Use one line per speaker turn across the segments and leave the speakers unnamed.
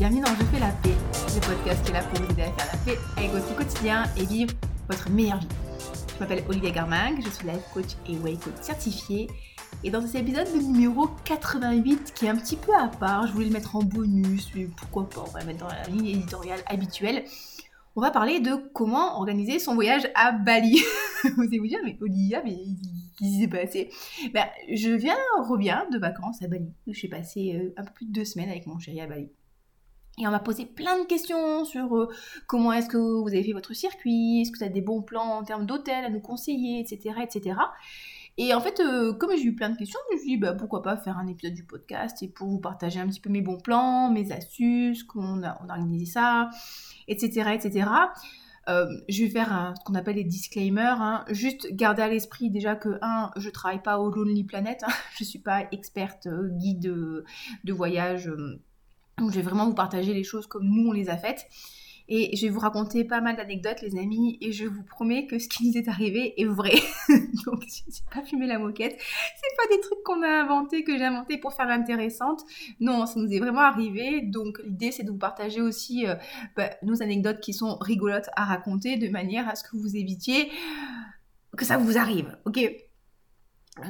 Bienvenue dans Je fais la paix, le podcast qui est là pour vous aider à faire la paix avec votre quotidien et vivre votre meilleure vie. Je m'appelle Olivia Garmang, je suis life coach et way coach certifiée. Et dans cet épisode numéro 88, qui est un petit peu à part, je voulais le mettre en bonus, mais pourquoi pas, on va le mettre dans la ligne éditoriale habituelle. On va parler de comment organiser son voyage à Bali. vous allez vous dire, mais Olivia, mais qu'est-ce qui s'est passé? Ben, Je viens, reviens de vacances à Bali. J'ai passé euh, un peu plus de deux semaines avec mon chéri à Bali. Et on m'a posé plein de questions sur euh, comment est-ce que vous avez fait votre circuit, est-ce que vous avez des bons plans en termes d'hôtel à nous conseiller, etc. etc. Et en fait, euh, comme j'ai eu plein de questions, je me suis dit bah, pourquoi pas faire un épisode du podcast et pour vous partager un petit peu mes bons plans, mes astuces, comment on a, organisé ça, etc. etc. Euh, je vais faire ce qu'on appelle les disclaimers. Hein. Juste garder à l'esprit déjà que, un, je travaille pas au Lonely Planet. Hein. Je suis pas experte guide de voyage donc je vais vraiment vous partager les choses comme nous on les a faites. Et je vais vous raconter pas mal d'anecdotes, les amis, et je vous promets que ce qui nous est arrivé est vrai. Donc, je n'ai pas fumé la moquette. C'est pas des trucs qu'on a inventés, que j'ai inventés pour faire l'intéressante. Non, ça nous est vraiment arrivé. Donc, l'idée, c'est de vous partager aussi euh, bah, nos anecdotes qui sont rigolotes à raconter de manière à ce que vous évitiez que ça vous arrive. Ok?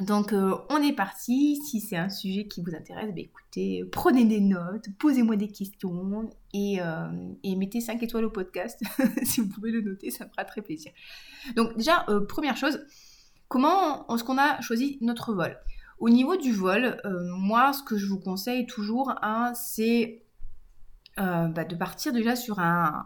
Donc euh, on est parti, si c'est un sujet qui vous intéresse, bah, écoutez, prenez des notes, posez-moi des questions et, euh, mettez 5 étoiles au podcast, si vous pouvez le noter, ça me fera très plaisir. Donc déjà, euh, première chose, comment est-ce qu'on a choisi notre vol? Au niveau du vol, moi ce que je vous conseille toujours, hein, c'est bah, de partir déjà sur un,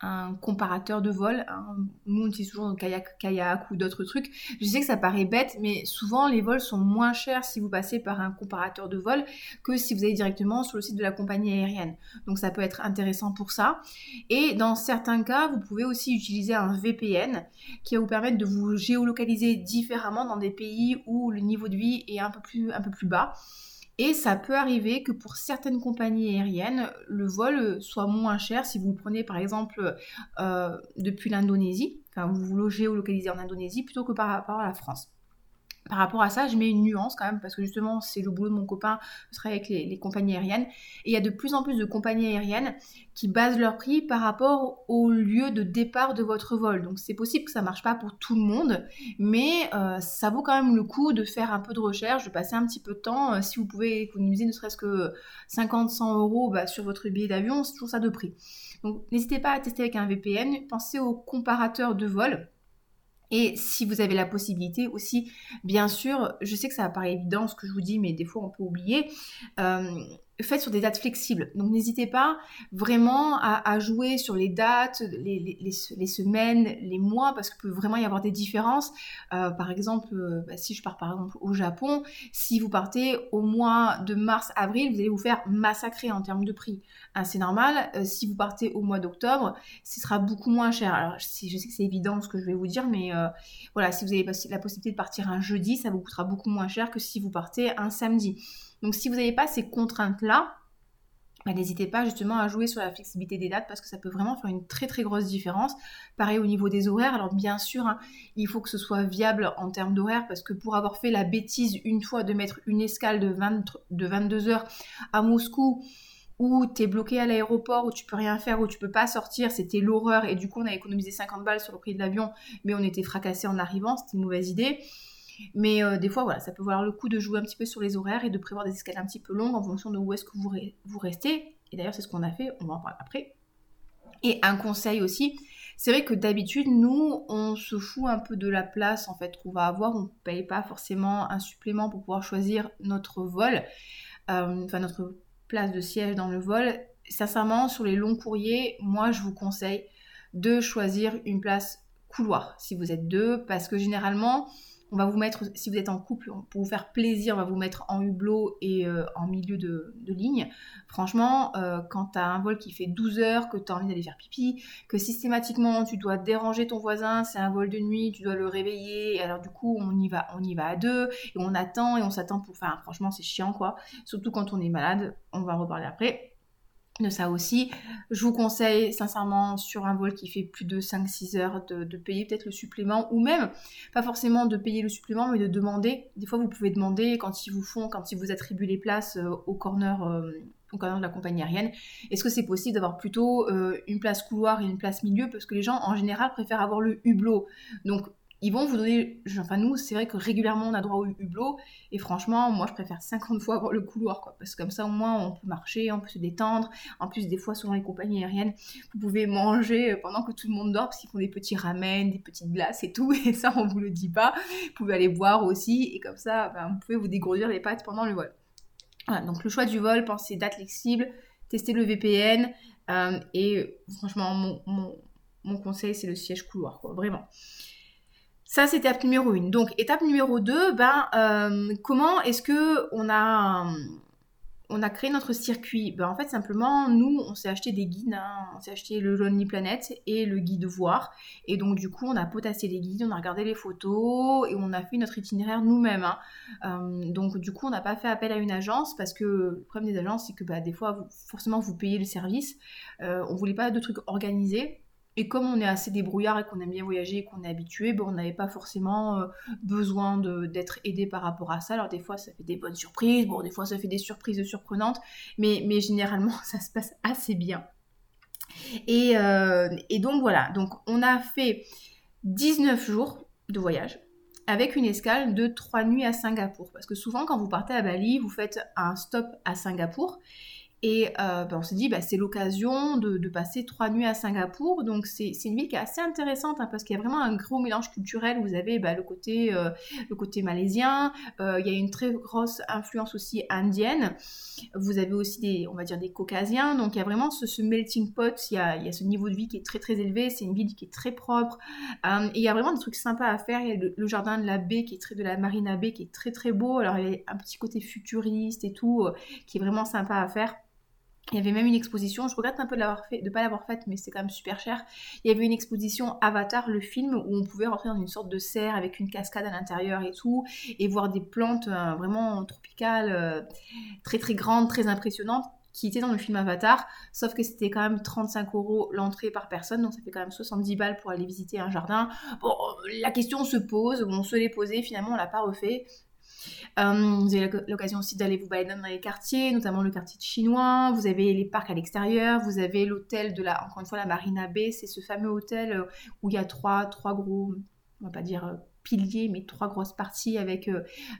un comparateur de vol. Hein. Nous, on utilise toujours un kayak, kayak ou d'autres trucs. Je sais que ça paraît bête, mais souvent les vols sont moins chers si vous passez par un comparateur de vol que si vous allez directement sur le site de la compagnie aérienne. Donc ça peut être intéressant pour ça. Et dans certains cas, vous pouvez aussi utiliser un VPN qui va vous permettre de vous géolocaliser différemment dans des pays où le niveau de vie est un peu plus bas. Et ça peut arriver que pour certaines compagnies aériennes, le vol soit moins cher. Si vous le prenez par exemple euh, depuis l'Indonésie, enfin vous logez ou localisez en Indonésie plutôt que par rapport à la France par rapport à ça, je mets une nuance quand même, parce que justement, c'est le boulot de mon copain, je travaille avec les, compagnies aériennes, et il y a de plus en plus de compagnies aériennes qui basent leur prix par rapport au lieu de départ de votre vol. Donc c'est possible que ça marche pas pour tout le monde, mais euh, ça vaut quand même le coup de faire un peu de recherche, de passer un petit peu de temps. Euh, si vous pouvez économiser ne serait-ce que 50-100 euros bah, sur votre billet d'avion, c'est toujours ça de prix. Donc n'hésitez pas à tester avec un VPN, pensez au comparateur de vol et si vous avez la possibilité aussi, bien sûr, je sais que ça paraît évident ce que je vous dis, mais des fois on peut oublier, euh, faites sur des dates flexibles. Donc n'hésitez pas vraiment à, jouer sur les dates, les, semaines, les mois, parce qu'il peut vraiment y avoir des différences. Euh, par exemple, euh, bah, si je pars par exemple au Japon, si vous partez au mois de mars-avril, vous allez vous faire massacrer en termes de prix. Hein, c'est normal. Euh, si vous partez au mois d'octobre, ce sera beaucoup moins cher. Alors je sais que c'est évident ce que je vais vous dire, mais voilà, si vous avez la possibilité de partir un jeudi, ça vous coûtera beaucoup moins cher que si vous partez un samedi. Donc si vous n'avez pas ces contraintes-là, bah, n'hésitez pas justement à jouer sur la flexibilité des dates parce que ça peut vraiment faire une très très grosse différence. Pareil au niveau des horaires. Alors bien sûr, hein, il faut que ce soit viable en termes d'horaire parce que pour avoir fait la bêtise une fois de mettre une escale de, de 22 heures à Moscou où tu es bloqué à l'aéroport, où tu peux rien faire, où tu peux pas sortir, c'était l'horreur et du coup on a économisé 50 balles sur le prix de l'avion mais on était fracassé en arrivant, c'était une mauvaise idée. Mais euh, des fois, voilà, ça peut valoir le coup de jouer un petit peu sur les horaires et de prévoir des escales un petit peu longues en fonction de où est-ce que vous, restez. Et d'ailleurs, c'est ce qu'on a fait, on va en parler après. Et un conseil aussi, c'est vrai que d'habitude, nous, on se fout un peu de la place en fait qu'on va avoir. On ne paye pas forcément un supplément pour pouvoir choisir notre vol, euh, enfin notre place de siège dans le vol. Sincèrement, sur les longs courriers, moi, je vous conseille de choisir une place couloir si vous êtes deux, parce que généralement, on va vous mettre, si vous êtes en couple, pour vous faire plaisir, on va vous mettre en hublot et euh, en milieu de, ligne. Franchement, euh, quand tu as un vol qui fait 12 heures, que tu as envie d'aller faire pipi, que systématiquement tu dois déranger ton voisin, c'est un vol de nuit, tu dois le réveiller, alors du coup on y va, on y va à deux, et on attend et on s'attend pour... Enfin franchement c'est chiant quoi, surtout quand on est malade, on va en reparler après de ça aussi. Je vous conseille sincèrement sur un vol qui fait plus de 5-6 heures de, payer peut-être le supplément ou même pas forcément de payer le supplément mais de demander. Des fois vous pouvez demander quand ils vous font, quand ils vous attribuent les places euh, au corner, euh, concernant la compagnie aérienne, est-ce que c'est possible d'avoir plutôt une place couloir et une place milieu? Parce que les gens, en général, préfèrent avoir le hublot. Donc, ils vont vous donner, enfin nous, c'est vrai que régulièrement on a droit au hublot, et franchement, moi je préfère 50 fois avoir le couloir, quoi, parce que comme ça au moins on peut marcher, on peut se détendre, en plus des fois selon les compagnies aériennes, vous pouvez manger pendant que tout le monde dort, parce qu'ils font des petits ramen, des petites glaces et tout, et ça on vous le dit pas, vous pouvez aller boire aussi, et comme ça, ben, vous pouvez vous dégourdir les pattes pendant le vol. Voilà, donc le choix du vol, pensez date flexible, testez le VPN, euh, et franchement mon, mon, mon conseil c'est le siège couloir, quoi, vraiment. Ça, c'est étape numéro 1. Donc, étape numéro 2, ben, euh, comment est-ce que on a, on a créé notre circuit? Ben, En fait, simplement, nous, on s'est acheté des guides. Hein. on s'est acheté le Lonely Planet et le guide voir. Et donc, du coup, on a potassé les guides, on a regardé les photos et on a fait notre itinéraire nous-mêmes. Hein. Euh, donc, du coup, on n'a pas fait appel à une agence parce que le problème des agences, c'est que bah, des fois, forcément, vous payez le service. Euh, on voulait pas de trucs organisés. Et comme on est assez débrouillard et qu'on aime bien voyager et qu'on est habitué, ben, on n'avait pas forcément euh, besoin d'être aidé par rapport à ça. Alors des fois, ça fait des bonnes surprises, bon, des fois, ça fait des surprises surprenantes, mais, généralement, ça se passe assez bien. Et, euh, et donc voilà, donc on a fait 19 jours de voyage avec une escale de 3 nuits à Singapour. Parce que souvent, quand vous partez à Bali, vous faites un stop à Singapour et euh, ben, on s'est dit, bah, c'est l'occasion de, passer trois nuits à Singapour. Donc c'est une ville qui est assez intéressante hein, parce qu'il y a vraiment un gros mélange culturel. Vous avez bah, le, côté, euh, le côté malaisien, euh, il y a une très grosse influence aussi indienne. Vous avez aussi des, on va dire, des caucasiens. Donc il y a vraiment ce, melting pot, il y, a, il y, a, ce niveau de vie qui est très très élevé. C'est une ville qui est très propre. et il y a vraiment des trucs sympas à faire. Il y a le, jardin de la baie qui est de la Marina Bay qui est très très beau. Alors il y a un petit côté futuriste et tout qui est vraiment sympa à faire. Il y avait même une exposition, je regrette un peu de ne pas l'avoir faite, mais c'est quand même super cher. Il y avait une exposition Avatar, le film, où on pouvait rentrer dans une sorte de serre avec une cascade à l'intérieur et tout, et voir des plantes euh, vraiment tropicales, euh, très très grandes, très impressionnantes, qui étaient dans le film Avatar, sauf que c'était quand même 35 euros l'entrée par personne, donc ça fait quand même 70 balles pour aller visiter un jardin. Bon, la question se pose, on se l'est posée, finalement on l'a pas refait. Euh, vous avez l'occasion aussi d'aller vous balader dans les quartiers, notamment le quartier chinois. Vous avez les parcs à l'extérieur. Vous avez l'hôtel de la, encore une fois, la Marina Bay. C'est ce fameux hôtel euh, où il y a trois, trois gros, on va pas dire euh, piliers, mais trois grosses parties avec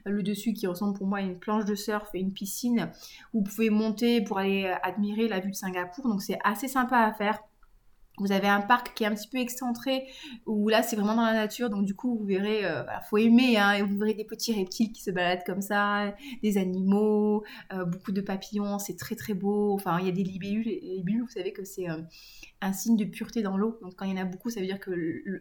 le dessus qui ressemble pour moi à une planche de surf et une piscine. Vous pouvez monter pour aller admirer la vue de Singapour. Donc c'est assez sympa à faire. Vous avez un parc qui est un petit peu excentré, où là c'est vraiment dans la nature, donc du coup vous verrez, euh, faut aimer, hein, et vous verrez des petits reptiles qui se baladent comme ça, des animaux, euh, beaucoup de papillons, c'est très très beau. Enfin il y a des libellules, les libellules vous savez que c'est euh, un signe de pureté dans l'eau, donc quand il y en a beaucoup ça veut dire que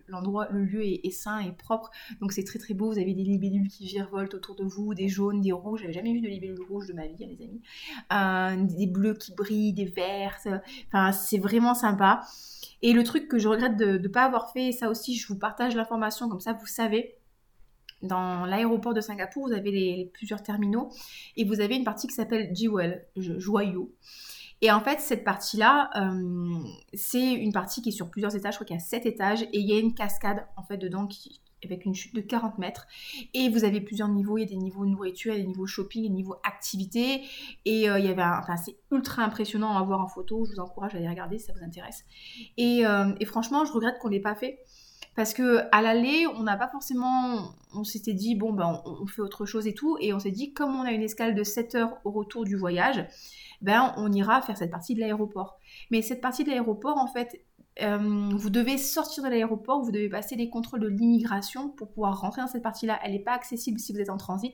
l'endroit, le lieu est, sain et propre, donc c'est très très beau. Vous avez des libellules qui virevoltent autour de vous, des jaunes, des rouges. J'avais jamais vu de libellules rouges de ma vie, hein, les amis. des bleus qui brillent, des verts. Enfin c'est vraiment sympa. Et le truc que je regrette de ne pas avoir fait, et ça aussi, je vous partage l'information, comme ça vous savez. Dans l'aéroport de Singapour, vous avez les, plusieurs terminaux et vous avez une partie qui s'appelle Jewel, joyau. Et en fait, cette partie-là, euh, c'est une partie qui est sur plusieurs étages, je crois qu'il y a 7 étages, et il y a une cascade en fait dedans avec une chute de 40 mètres. Et vous avez plusieurs niveaux, il y a des niveaux nourriture, des niveaux shopping, des niveaux activité. Et euh, il y avait un, enfin, c'est ultra impressionnant à voir en photo, je vous encourage à aller regarder si ça vous intéresse. Et, euh, et franchement, je regrette qu'on ne l'ait pas fait. Parce que à l'aller, on n'a pas forcément. On s'était dit, bon, ben, on, fait autre chose et tout. Et on s'est dit, comme on a une escale de 7 heures au retour du voyage, ben, on ira faire cette partie de l'aéroport. Mais cette partie de l'aéroport, en fait, euh, vous devez sortir de l'aéroport, vous devez passer les contrôles de l'immigration pour pouvoir rentrer dans cette partie-là. Elle n'est pas accessible si vous êtes en transit.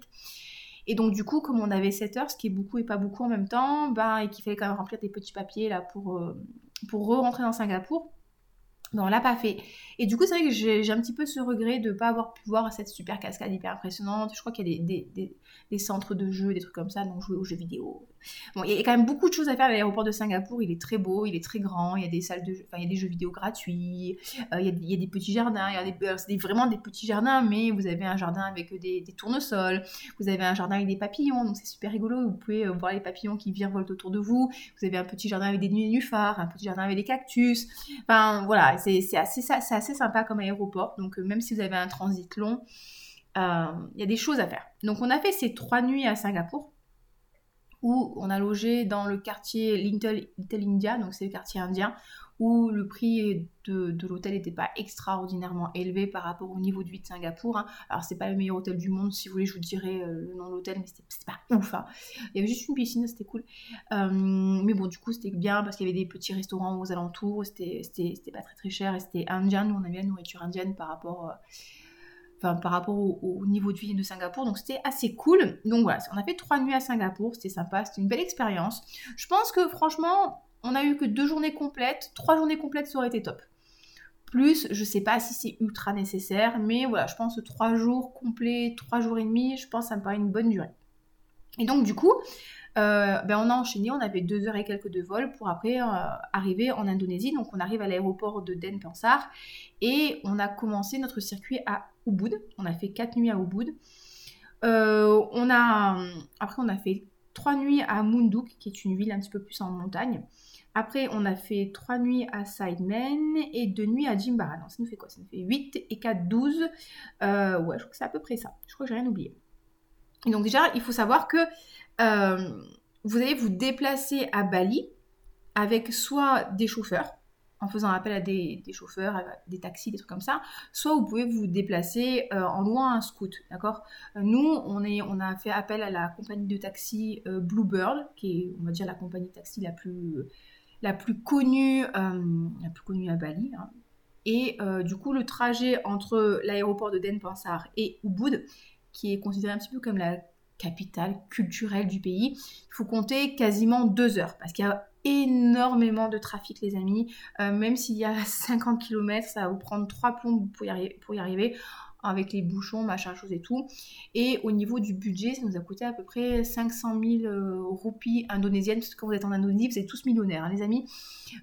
Et donc du coup, comme on avait 7 heures, ce qui est beaucoup et pas beaucoup en même temps, bah, et qu'il fallait quand même remplir des petits papiers là pour, euh, pour re-rentrer dans Singapour, ben, on l'a pas fait. Et du coup, c'est vrai que j'ai un petit peu ce regret de ne pas avoir pu voir cette super cascade hyper impressionnante. Je crois qu'il y a des, des, centres de jeux, des trucs comme ça, donc jouer aux jeux vidéo. Bon, il y a quand même beaucoup de choses à faire à l'aéroport de Singapour. Il est très beau, il est très grand. Il y a des salles de enfin, il y a des jeux vidéo gratuits. Euh, il, y a, des petits jardins. Euh, c'est vraiment des petits jardins, mais vous avez un jardin avec des, des, tournesols. Vous avez un jardin avec des papillons, donc c'est super rigolo. Vous pouvez euh, voir les papillons qui virevoltent autour de vous. Vous avez un petit jardin avec des nénuphars, un petit jardin avec des cactus. Enfin, voilà, c'est assez, assez sympa comme aéroport. Donc, même si vous avez un transit long, il y a des choses à faire. Donc, on a fait ces trois nuits à Singapour où on a logé dans le quartier Little, India, donc c'est le quartier indien, où le prix de, l'hôtel n'était pas extraordinairement élevé par rapport au niveau de vie de Singapour. Hein. Alors c'est pas le meilleur hôtel du monde, si vous voulez je vous dirai euh, le nom de l'hôtel, mais c'était pas ouf. Hein. Il y avait juste une piscine, c'était cool. Euh, mais bon du coup c'était bien parce qu'il y avait des petits restaurants aux alentours, c'était pas très très cher et c'était indien, nous on avait la nourriture indienne par rapport... Euh, par rapport au, niveau de vie de Singapour. Donc c'était assez cool. Donc voilà, on a fait trois nuits à Singapour, c'était sympa, c'était une belle expérience. Je pense que franchement, on a eu que deux journées complètes, trois journées complètes ça aurait été top. Plus, je sais pas si c'est ultra nécessaire, mais voilà, je pense que trois jours complets, trois jours et demi, je pense que ça me paraît une bonne durée. Et donc du coup, euh, ben on a enchaîné, on avait deux heures et quelques de vol pour après euh, arriver en Indonésie. Donc on arrive à l'aéroport de Denpasar et on a commencé notre circuit à Ubud. On a fait quatre nuits à Ubud. Euh, on a, après on a fait trois nuits à Munduk, qui est une ville un petit peu plus en montagne. Après, on a fait trois nuits à Sidemen et deux nuits à Jimbara. Non, ça nous fait quoi? Ça nous fait 8 et 4, 12. ouais, je crois que c'est à peu près ça. Je crois que j'ai rien oublié. Et donc déjà, il faut savoir que euh, vous allez vous déplacer à Bali avec soit des chauffeurs, en faisant appel à des, chauffeurs, des taxis, des trucs comme ça, soit vous pouvez vous déplacer euh, en louant un scoot, d'accord? Nous, on, est, on a fait appel à la compagnie de taxi euh, Bluebird, qui est, on va dire, la compagnie de taxi la plus, la plus connue, la plus connue à Bali. Hein. Et du coup, le trajet entre l'aéroport de Denpasar et Ubud, qui est considéré un petit peu comme la capitale culturelle du pays, il faut compter quasiment deux heures parce qu'il y a énormément de trafic les amis. Euh, même s'il y a 50 km, ça va vous prendre trois plombs pour y, arriver, avec les bouchons, machin, chose et tout. Et au niveau du budget, ça nous a coûté à peu près 500 000 euh, roupies indonésiennes, parce quand vous êtes en Indonésie, vous êtes tous millionnaires, hein, les amis.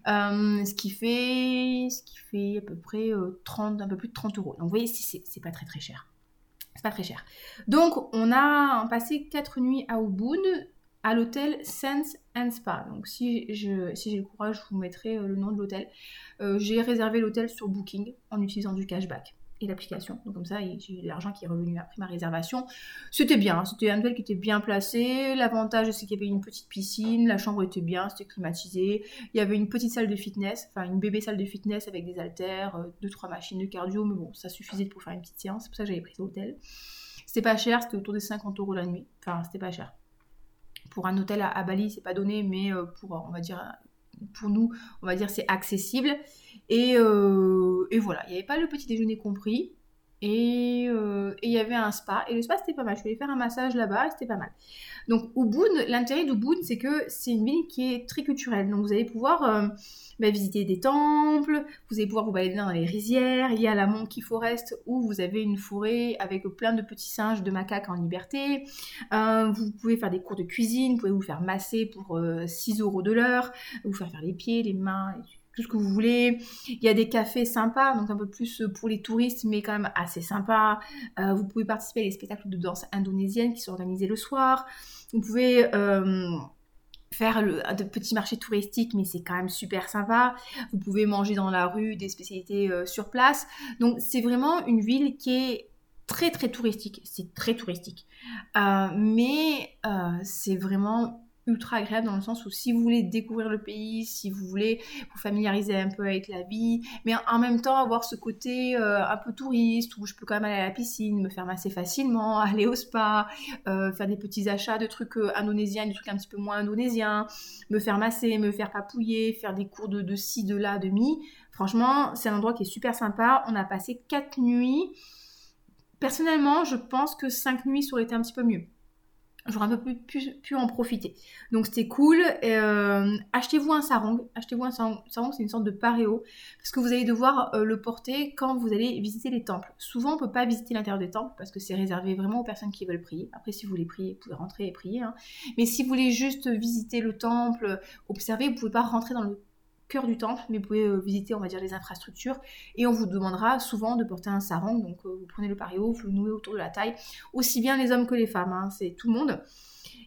Euh, ce, qui fait, ce qui fait à peu près 30, un peu plus de 30 euros. Donc vous voyez, c'est pas très très cher. C'est pas très cher. Donc, on a passé 4 nuits à Ubud à l'hôtel Sense and Spa. Donc, si j'ai si le courage, je vous mettrai euh, le nom de l'hôtel. Euh, j'ai réservé l'hôtel sur Booking en utilisant du cashback et l'application. Donc comme ça, j'ai eu l'argent qui est revenu après ma réservation. C'était bien, c'était un hôtel qui était bien placé. L'avantage, c'est qu'il y avait une petite piscine, la chambre était bien, c'était climatisé. Il y avait une petite salle de fitness, enfin une bébé salle de fitness avec des haltères, euh, deux trois machines de cardio, mais bon, ça suffisait pour faire une petite séance. C'est pour ça que j'avais pris l'hôtel. C'était pas cher, c'était autour des 50 euros la nuit. Enfin, c'était pas cher. Pour un hôtel à, Bali, c'est pas donné, mais euh, pour, on va dire, pour nous, on va dire, c'est accessible. Euh, et, voilà, il n'y avait pas le petit déjeuner compris. Euh, et il y avait un spa. Et le spa, c'était pas mal. Je voulais faire un massage là-bas, c'était pas mal. Donc, Ubud, l'intérêt d'Ubud, c'est que c'est une ville qui est très culturelle. Donc, vous allez pouvoir euh, bah, visiter des temples, vous allez pouvoir vous balader dans les rizières. Il y a la Monkey Forest où vous avez une forêt avec plein de petits singes, de macaques en liberté. vous pouvez faire des cours de cuisine, vous pouvez vous faire masser pour 6 euros de l'heure, vous faire faire les pieds, les mains, et ce que vous voulez. Il y a des cafés sympas, donc un peu plus pour les touristes, mais quand même assez sympa. Euh, vous pouvez participer à des spectacles de danse indonésienne qui sont organisés le soir. Vous pouvez euh, faire le, de petits marchés touristiques, mais c'est quand même super sympa. Vous pouvez manger dans la rue des spécialités euh, sur place. Donc c'est vraiment une ville qui est très très touristique. C'est très touristique. mais c'est vraiment ultra agréable dans le sens où si vous voulez découvrir le pays, si vous voulez vous familiariser un peu avec la vie, mais en même temps avoir ce côté euh, un peu touriste où je peux quand même aller à la piscine, me faire masser facilement, aller au spa, euh, faire des petits achats de trucs euh, indonésiens, des trucs un petit peu moins indonésiens, me faire masser, me faire papouiller, faire des cours de, de ci, de là, de mi. Franchement, c'est un endroit qui est super sympa. On a passé quatre nuits. Personnellement, je pense que cinq nuits ça aurait été un petit peu mieux j'aurais un peu pu, en profiter. Donc c'était cool. Euh, achetez-vous un sarong. Achetez-vous un sarong. sarong c'est une sorte de paréo parce que vous allez devoir euh, le porter quand vous allez visiter les temples. Souvent, on peut pas visiter l'intérieur des temples parce que c'est réservé vraiment aux personnes qui veulent prier. Après, si vous voulez prier, vous pouvez rentrer et prier. Hein. Mais si vous voulez juste visiter le temple, observer, vous pouvez pas rentrer dans le cœur du temple, mais vous pouvez euh, visiter, on va dire, les infrastructures. Et on vous demandera souvent de porter un sarong. Donc, euh, vous prenez le pario, vous le nouez autour de la taille. Aussi bien les hommes que les femmes, hein, c'est tout le monde.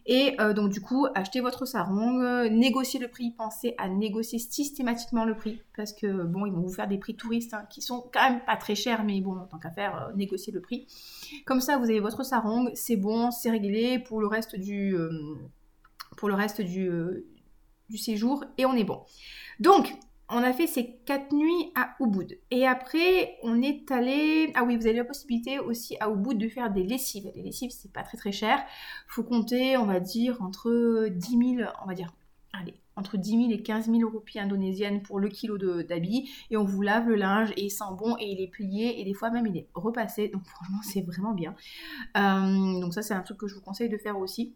Et euh, donc du coup, achetez votre sarong, négociez le prix, pensez à négocier systématiquement le prix, parce que bon, ils vont vous faire des prix touristes hein, qui sont quand même pas très chers, mais bon, tant qu'à faire, négociez le prix. Comme ça, vous avez votre sarong, c'est bon, c'est réglé pour le reste du pour le reste du, du séjour et on est bon. Donc, on a fait ces quatre nuits à Ubud. Et après, on est allé. Ah oui, vous avez la possibilité aussi à Ubud de faire des lessives. Les lessives, c'est pas très très cher. Faut compter, on va dire, entre 10 000, on va dire, allez, entre 10 000 et 15 000 roupies indonésiennes pour le kilo d'habits. Et on vous lave le linge et il sent bon et il est plié. Et des fois même, il est repassé. Donc franchement, c'est vraiment bien. Euh, donc ça, c'est un truc que je vous conseille de faire aussi.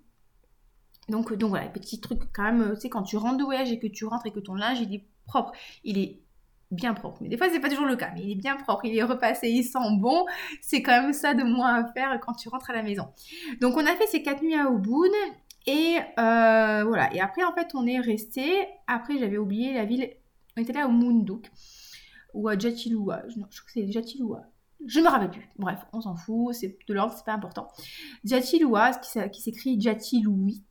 Donc, donc voilà, petit truc quand même, tu sais, quand tu rentres de voyage et que tu rentres et que ton linge il est propre, il est bien propre. Mais des fois, c'est pas toujours le cas, mais il est bien propre, il est repassé, il sent bon. C'est quand même ça de moins à faire quand tu rentres à la maison. Donc, on a fait ces quatre nuits à Ubud. Et euh, voilà. Et après, en fait, on est resté. Après, j'avais oublié la ville. On était là au Munduk ou à Jatilua. Non, je crois que c'est Jatilua. Je me rappelle plus. Bref, on s'en fout, c'est de l'ordre, c'est pas important. Jatilua, qui s'écrit Jatiluit,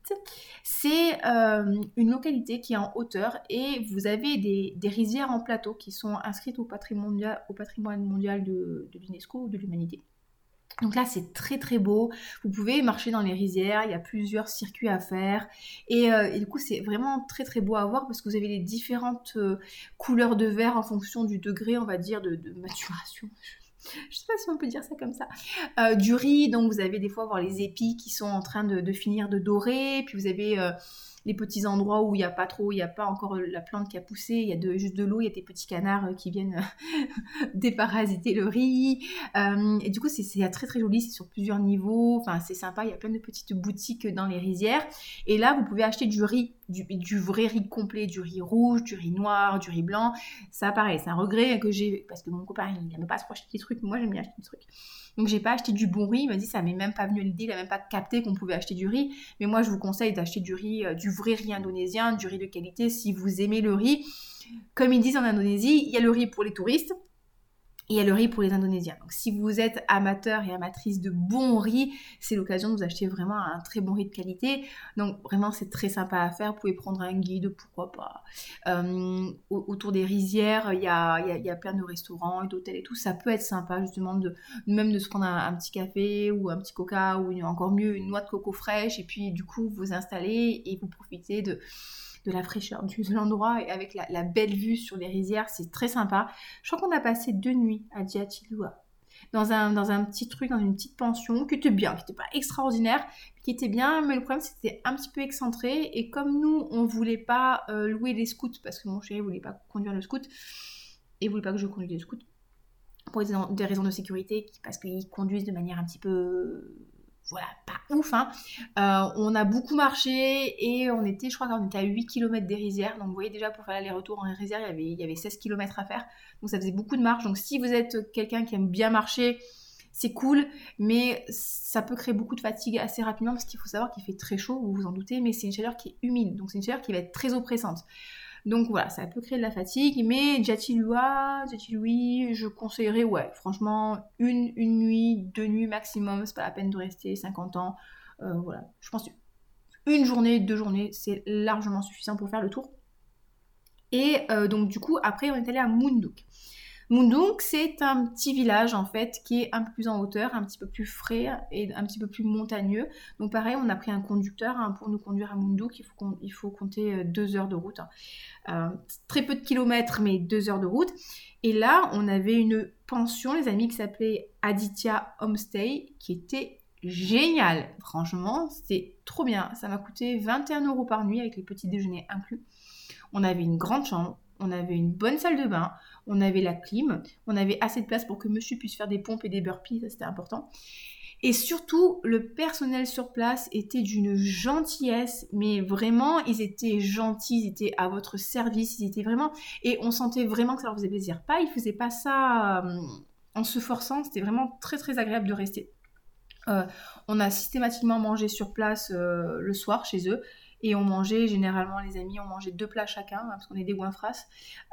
c'est euh, une localité qui est en hauteur et vous avez des, rizières en plateau qui sont inscrites au patrimoine, mondial de, l'UNESCO ou de l'humanité. Donc là, c'est très très beau. Vous pouvez marcher dans les rizières, il y a plusieurs circuits à faire. Et, euh, du coup, c'est vraiment très très beau à voir parce que vous avez les différentes euh, couleurs de verre en fonction du degré, on va dire, de maturation je sais pas si on peut dire ça comme ça. Euh, du riz, donc vous avez des fois voir les épis qui sont en train de, finir de dorer, puis vous avez euh, les petits endroits où il n'y a pas trop, il n'y a pas encore la plante qui a poussé, il y a juste de l'eau, il y a des petits canards euh, qui viennent déparasiter le riz. Et du coup, c'est très très joli, c'est sur plusieurs niveaux, enfin c'est sympa, il y a plein de petites boutiques dans les rizières. Et là, vous pouvez acheter du riz, du, vrai riz complet, du riz rouge, du riz noir, du riz blanc. Ça, pareil, c'est un regret que j'ai, parce que mon copain, il n'aime pas trop acheter des trucs, moi j'aime bien acheter des trucs. Donc j'ai pas acheté du bon riz, il m'a dit ça m'est même pas venu l'idée, il a même pas capté qu'on pouvait acheter du riz. Mais moi je vous conseille d'acheter du riz, euh, du vrai riz indonésien, du riz de qualité si vous aimez le riz. Comme ils disent en Indonésie, il y a le riz pour les touristes, il y a le riz pour les Indonésiens. Donc si vous êtes amateur et amatrice de bon riz, c'est l'occasion de vous acheter vraiment un très bon riz de qualité. Donc vraiment c'est très sympa à faire. Vous pouvez prendre un guide, pourquoi pas. Euh, autour des rizières, il y a, plein de restaurants et d'hôtels et tout. Ça peut être sympa justement de même de se prendre un, petit café ou un petit coca ou encore mieux une noix de coco fraîche et puis du coup vous installer et vous profitez de de la fraîcheur du l'endroit et avec la, belle vue sur les rizières, c'est très sympa. Je crois qu'on a passé deux nuits à Diatilua. Dans un, dans un petit truc, dans une petite pension, qui était bien, qui n'était pas extraordinaire, qui était bien, mais le problème c'était un petit peu excentré. Et comme nous, on voulait pas euh, louer les scouts, parce que mon chéri voulait pas conduire le scout, et voulait pas que je conduise le scout, pour des raisons de sécurité, parce qu'ils conduisent de manière un petit peu voilà, pas ouf. Hein. Euh, on a beaucoup marché et on était, je crois qu'on était à 8 km des rizières. Donc vous voyez déjà pour faire l'aller-retour en rizière, il y, avait, il y avait 16 km à faire. Donc ça faisait beaucoup de marche. Donc si vous êtes quelqu'un qui aime bien marcher, c'est cool, mais ça peut créer beaucoup de fatigue assez rapidement parce qu'il faut savoir qu'il fait très chaud, vous vous en doutez, mais c'est une chaleur qui est humide. Donc c'est une chaleur qui va être très oppressante. Donc voilà, ça peut créer de la fatigue, mais Jatilua, Jatilui, je conseillerais, ouais, franchement, une, une nuit, deux nuits maximum, c'est pas la peine de rester 50 ans. Euh, voilà, je pense une journée, deux journées, c'est largement suffisant pour faire le tour. Et euh, donc du coup, après, on est allé à Munduk. Munduk, c'est un petit village en fait qui est un peu plus en hauteur, un petit peu plus frais et un petit peu plus montagneux. Donc pareil, on a pris un conducteur hein, pour nous conduire à Munduk. Il faut, compter euh, deux heures de route. Hein. Euh, très peu de kilomètres, mais deux heures de route. Et là, on avait une pension, les amis, qui s'appelait Aditya Homestay, qui était génial. Franchement, c'était trop bien. Ça m'a coûté 21 euros par nuit avec les petits déjeuners inclus. On avait une grande chambre, on avait une bonne salle de bain, on avait la clim, on avait assez de place pour que monsieur puisse faire des pompes et des burpees, ça c'était important. Et surtout, le personnel sur place était d'une gentillesse, mais vraiment, ils étaient gentils, ils étaient à votre service, ils étaient vraiment... Et on sentait vraiment que ça leur faisait plaisir. Pas, ils faisaient pas ça euh, en se forçant, c'était vraiment très très agréable de rester. Euh, on a systématiquement mangé sur place euh, le soir chez eux. Et on mangeait, généralement, les amis, on mangeait deux plats chacun, hein, parce qu'on est des goinfras.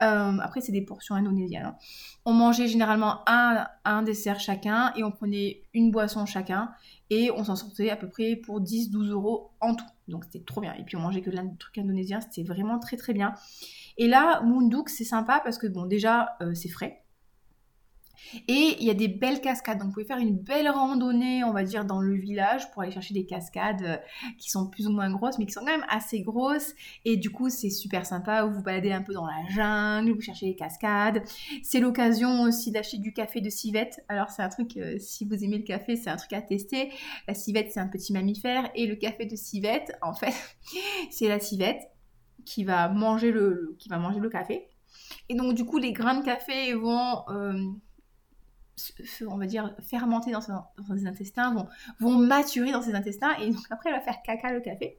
Euh, après, c'est des portions indonésiennes. Hein. On mangeait généralement un, un dessert chacun, et on prenait une boisson chacun, et on s'en sortait à peu près pour 10-12 euros en tout. Donc c'était trop bien. Et puis on mangeait que de trucs indonésiens, c'était vraiment très très bien. Et là, Munduk, c'est sympa parce que, bon, déjà, euh, c'est frais. Et il y a des belles cascades. Donc vous pouvez faire une belle randonnée, on va dire, dans le village pour aller chercher des cascades euh, qui sont plus ou moins grosses, mais qui sont quand même assez grosses. Et du coup, c'est super sympa. Vous vous baladez un peu dans la jungle, vous cherchez les cascades. C'est l'occasion aussi d'acheter du café de civette. Alors c'est un truc, euh, si vous aimez le café, c'est un truc à tester. La civette, c'est un petit mammifère. Et le café de civette, en fait, c'est la civette qui va manger le, qui va manger le café. Et donc du coup, les grains de café vont... Euh, on va dire, fermenter dans ses, intestins, vont, vont maturer dans ses intestins, et donc après, elle va faire caca le café.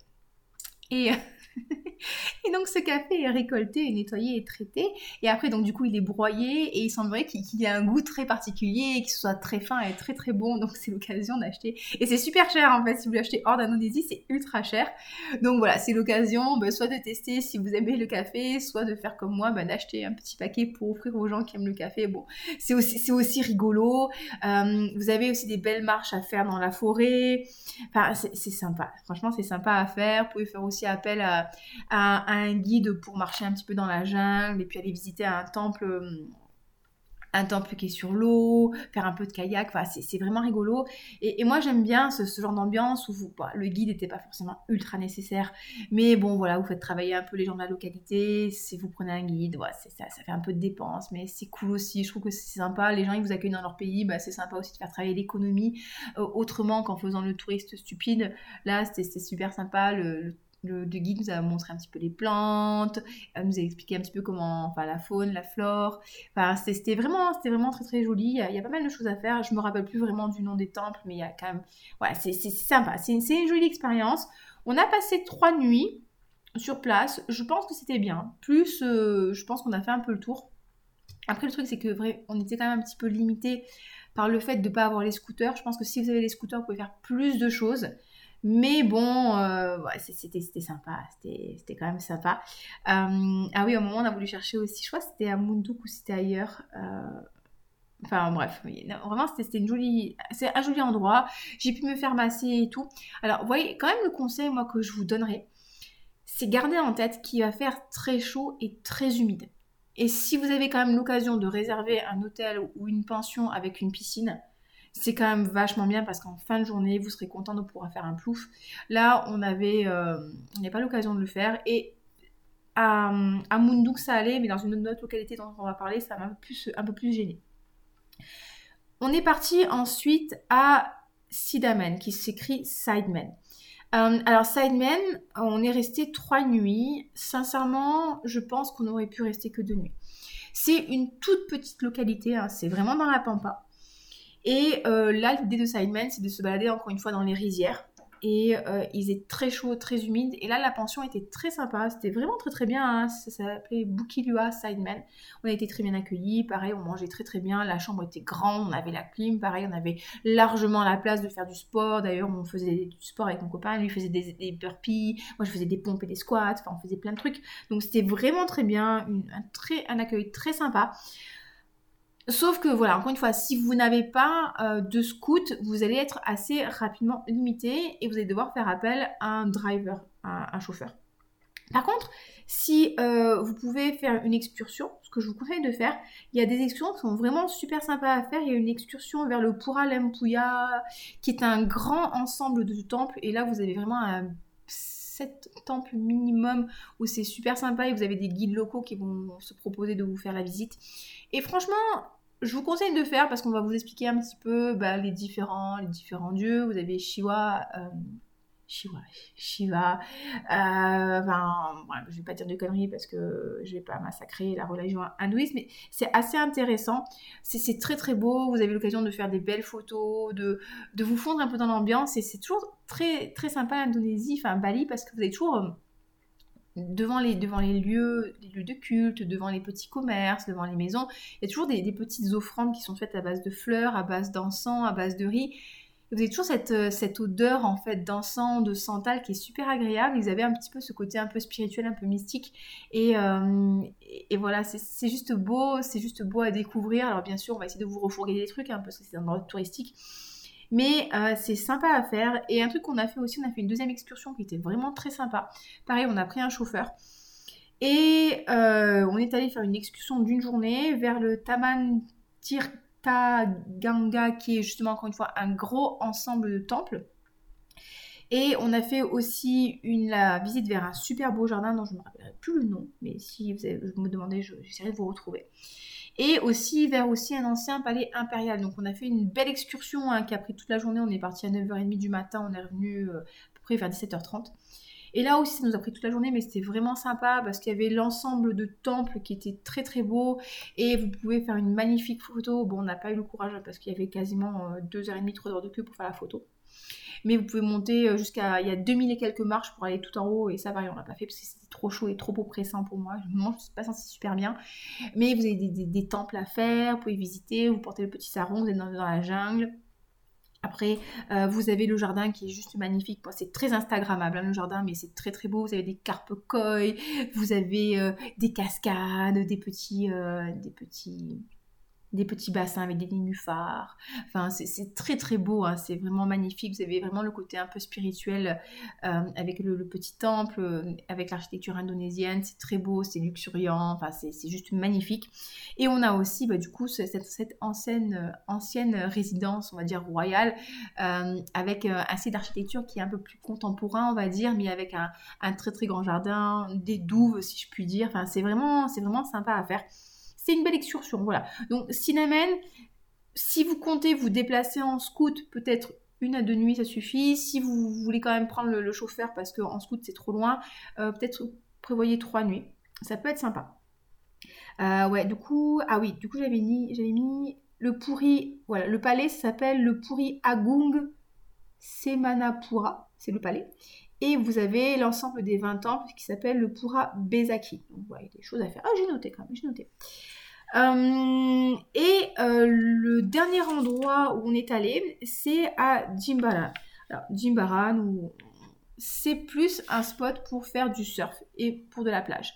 Et, et donc ce café est récolté, nettoyé et traité. Et après, donc du coup, il est broyé et il semblerait qu'il ait un goût très particulier, qu'il soit très fin et très très bon. Donc c'est l'occasion d'acheter. Et c'est super cher en fait. Si vous l'achetez hors d'Indonésie, c'est ultra cher. Donc voilà, c'est l'occasion bah, soit de tester si vous aimez le café, soit de faire comme moi, bah, d'acheter un petit paquet pour offrir aux gens qui aiment le café. Bon, c'est aussi, aussi rigolo. Euh, vous avez aussi des belles marches à faire dans la forêt. Enfin, c'est sympa. Franchement, c'est sympa à faire. Vous pouvez faire aussi appel à, un guide pour marcher un petit peu dans la jungle et puis aller visiter un temple hum, un temple qui est sur l'eau, faire un peu de kayak, enfin, c'est vraiment rigolo. Et, moi j'aime bien ce, genre d'ambiance où vous, bah, le guide n'était pas forcément ultra nécessaire, mais bon voilà, vous faites travailler un peu les gens de la localité, si vous prenez un guide, ça, fait un peu de dépenses, mais c'est cool aussi, je trouve que c'est sympa, les gens ils vous accueillent dans leur pays, bah, c'est sympa aussi de faire travailler l'économie euh, autrement qu'en faisant le touriste stupide. Là c'était super sympa, le, guide nous a montré un petit peu les plantes, nous a expliqué un petit peu comment, enfin la faune, la flore. Enfin, c'était vraiment, c'était vraiment très très joli. Il y, a, pas mal de choses à faire. Je me rappelle plus vraiment du nom des temples, mais il y a quand même, voilà, c'est sympa. C'est une, une, jolie expérience. On a passé trois nuits sur place. Je pense que c'était bien. Plus, euh, je pense qu'on a fait un peu le tour. Après, le truc, c'est que vrai, on était quand même un petit peu limité par le fait de ne pas avoir les scooters. Je pense que si vous avez les scooters, vous pouvez faire plus de choses. Mais bon, euh, c'était sympa, c'était quand même sympa. Euh, ah oui, au moment, on a voulu chercher aussi, je crois que c'était à Munduk ou c'était ailleurs. Euh, enfin bref, vraiment c'était une jolie, c'est un joli endroit. J'ai pu me faire masser et tout. Alors, vous voyez, quand même le conseil moi que je vous donnerais, c'est garder en tête qu'il va faire très chaud et très humide. Et si vous avez quand même l'occasion de réserver un hôtel ou une pension avec une piscine, c'est quand même vachement bien parce qu'en fin de journée, vous serez content de pouvoir faire un plouf. Là, on avait, euh, pas l'occasion de le faire et à, à ça allait, mais dans une autre localité dont on va parler, ça m'a un, un peu plus gêné. On est parti ensuite à Sidamen, qui s'écrit Sidemen. Euh, alors Sidemen, on est resté trois nuits. Sincèrement, je pense qu'on aurait pu rester que deux nuits. C'est une toute petite localité, hein. c'est vraiment dans la pampa. Et euh, là, l'idée de Sidemen, c'est de se balader encore une fois dans les rizières. Et euh, il faisait très chaud, très humide. Et là, la pension était très sympa. C'était vraiment très très bien. Hein. Ça, s'appelait Bukilua Sidemen. On a été très bien accueillis. Pareil, on mangeait très très bien. La chambre était grande. On avait la clim. Pareil, on avait largement la place de faire du sport. D'ailleurs, on faisait du sport avec mon copain. Lui faisait des, burpees. Moi, je faisais des pompes et des squats. Enfin, on faisait plein de trucs. Donc, c'était vraiment très bien. un, très, un accueil très sympa. Sauf que voilà, encore une fois, si vous n'avez pas euh, de scout, vous allez être assez rapidement limité et vous allez devoir faire appel à un driver, à un chauffeur. Par contre, si euh, vous pouvez faire une excursion, ce que je vous conseille de faire, il y a des excursions qui sont vraiment super sympas à faire. Il y a une excursion vers le Pura Lempuya, qui est un grand ensemble de temples. Et là, vous avez vraiment un 7 temples minimum où c'est super sympa et vous avez des guides locaux qui vont se proposer de vous faire la visite. Et franchement, je vous conseille de faire parce qu'on va vous expliquer un petit peu bah, les, différents, les différents dieux. Vous avez Shiva, euh, Shiva, Shiva. Euh, enfin, je vais pas dire de conneries parce que je vais pas massacrer la religion hindouiste, mais c'est assez intéressant. C'est très très beau. Vous avez l'occasion de faire des belles photos, de, de vous fondre un peu dans l'ambiance et c'est toujours très très sympa l'Indonésie, enfin Bali, parce que vous avez toujours euh, devant les, devant les lieux, lieux de culte, devant les petits commerces, devant les maisons, il y a toujours des, petites offrandes qui sont faites à base de fleurs, à base d'encens, à base de riz. vous avez toujours cette, euh, cette odeur en fait d'encens, de santal qui est super agréable. Vous avez un petit peu ce côté un peu spirituel, un peu mystique. Et, euh, et, voilà, c'est juste beau, c'est juste beau à découvrir. Alors bien sûr, on va essayer de vous refourguer des trucs hein, parce que c'est un endroit touristique. Mais euh, c'est sympa à faire. Et un truc qu'on a fait aussi, on a fait une deuxième excursion qui était vraiment très sympa. Pareil, on a pris un chauffeur. Et euh, on est allé faire une excursion d'une journée vers le Taman Ganga, qui est justement encore une fois un gros ensemble de temples. Et on a fait aussi une la visite vers un super beau jardin dont je ne me rappellerai plus le nom, mais si vous, vous me demandez, j'essaierai de vous retrouver. Et aussi vers aussi un ancien palais impérial. Donc on a fait une belle excursion hein, qui a pris toute la journée. On est parti à 9h30 du matin, on est revenu euh, à peu près vers 17h30. Et là aussi, ça nous a pris toute la journée, mais c'était vraiment sympa parce qu'il y avait l'ensemble de temples qui était très très beau et vous pouvez faire une magnifique photo. Bon, on n'a pas eu le courage parce qu'il y avait quasiment 2h30, euh, 3 heures de queue pour faire la photo. Mais vous pouvez monter euh, jusqu'à. Il y a 2000 et quelques marches pour aller tout en haut et ça, va, on l'a pas fait parce que c'était trop chaud et trop oppressant pour moi. Je ne suis pas senti super bien. Mais vous avez des, temples à faire, vous pouvez visiter, vous portez le petit sarong, vous êtes dans la jungle. Après, euh, vous avez le jardin qui est juste magnifique. c'est très Instagrammable hein, le jardin, mais c'est très très beau. Vous avez des carpes koi, vous avez euh, des cascades, des petits, des petits des petits bassins avec des nénuphars. Enfin, c'est très très beau, hein. c'est vraiment magnifique. Vous avez vraiment le côté un peu spirituel euh, avec le, petit temple, euh, avec l'architecture indonésienne. C'est très beau, c'est luxuriant, enfin, c'est juste magnifique. Et on a aussi, bah, du coup, cette, ancienne, ancienne résidence, on va dire royale, euh, avec un style d'architecture qui est un peu plus contemporain, on va dire, mais avec un, un très très grand jardin, des douves, si je puis dire. Enfin, c'est vraiment, vraiment sympa à faire c'est une belle excursion, voilà. Donc Cinnamon, si vous comptez vous déplacer en scout, peut-être une à deux nuits, ça suffit. Si vous voulez quand même prendre le, chauffeur parce qu'en scout c'est trop loin, euh, peut-être prévoyez trois nuits. Ça peut être sympa. Euh, ouais, du coup, ah oui, du coup j'avais mis, j'avais mis le pourri, voilà, le palais s'appelle le pourri Agung Semanapura, c'est le palais. Et vous avez l'ensemble des 20 temples qui s'appelle le Pura Bezaki. Donc voilà, il y a des choses à faire. Ah, j'ai noté quand même, j'ai noté. Euh, et euh, le dernier endroit où on est allé, c'est à Jimbaran. Alors, Jimbaran, c'est plus un spot pour faire du surf et pour de la plage.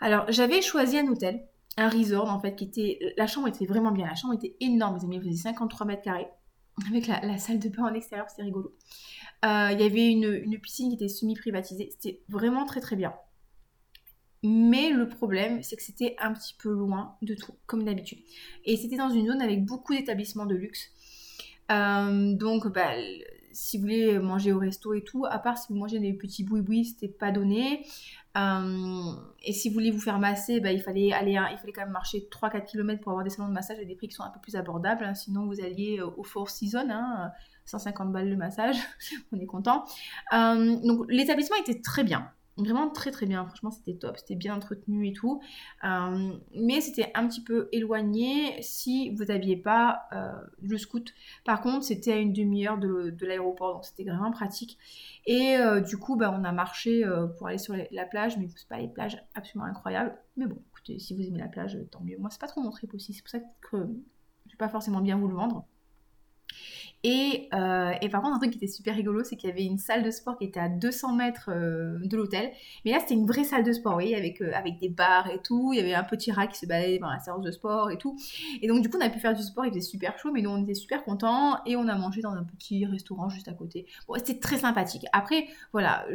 Alors, j'avais choisi un hôtel, un resort en fait, qui était. La chambre était vraiment bien. La chambre était énorme, vous amis, faisait 53 mètres carrés. Avec la, salle de bain en extérieur, c'était rigolo. Euh, il y avait une, une piscine qui était semi-privatisée. C'était vraiment très très bien. Mais le problème, c'est que c'était un petit peu loin de tout, comme d'habitude. Et c'était dans une zone avec beaucoup d'établissements de luxe. Euh, donc, bah, si vous voulez manger au resto et tout, à part si vous mangez des petits boui-boui, c'était pas donné. Euh, et si vous voulez vous faire masser, bah, il, fallait aller, il fallait quand même marcher 3-4 km pour avoir des salons de massage à des prix qui sont un peu plus abordables. Hein. Sinon, vous alliez au Four Seasons, hein, 150 balles le massage, on est content. Euh, donc, l'établissement était très bien vraiment très très bien. Franchement, c'était top, c'était bien entretenu et tout. Euh, mais c'était un petit peu éloigné si vous n'aviez pas euh, le scout. Par contre, c'était à une demi-heure de, l'aéroport, donc c'était vraiment pratique. Et euh, du coup, bah, on a marché pour aller sur la plage, mais c'est pas les plages absolument incroyables. Mais bon, écoutez, si vous aimez la plage, tant mieux. Moi, c'est pas trop mon trip aussi, c'est pour ça que je vais pas forcément bien vous le vendre. Euh, et, par contre, un truc qui était super rigolo, c'est qu'il y avait une salle de sport qui était à 200 mètres euh, de l'hôtel. Mais là, c'était une vraie salle de sport, vous voyez, avec, euh, avec des bars et tout. Il y avait un petit rat qui se baladait dans la séance de sport et tout. Et donc, du coup, on a pu faire du sport, il faisait super chaud, mais nous, on était super contents. Et on a mangé dans un petit restaurant juste à côté. Bon, c'était très sympathique. Après, voilà,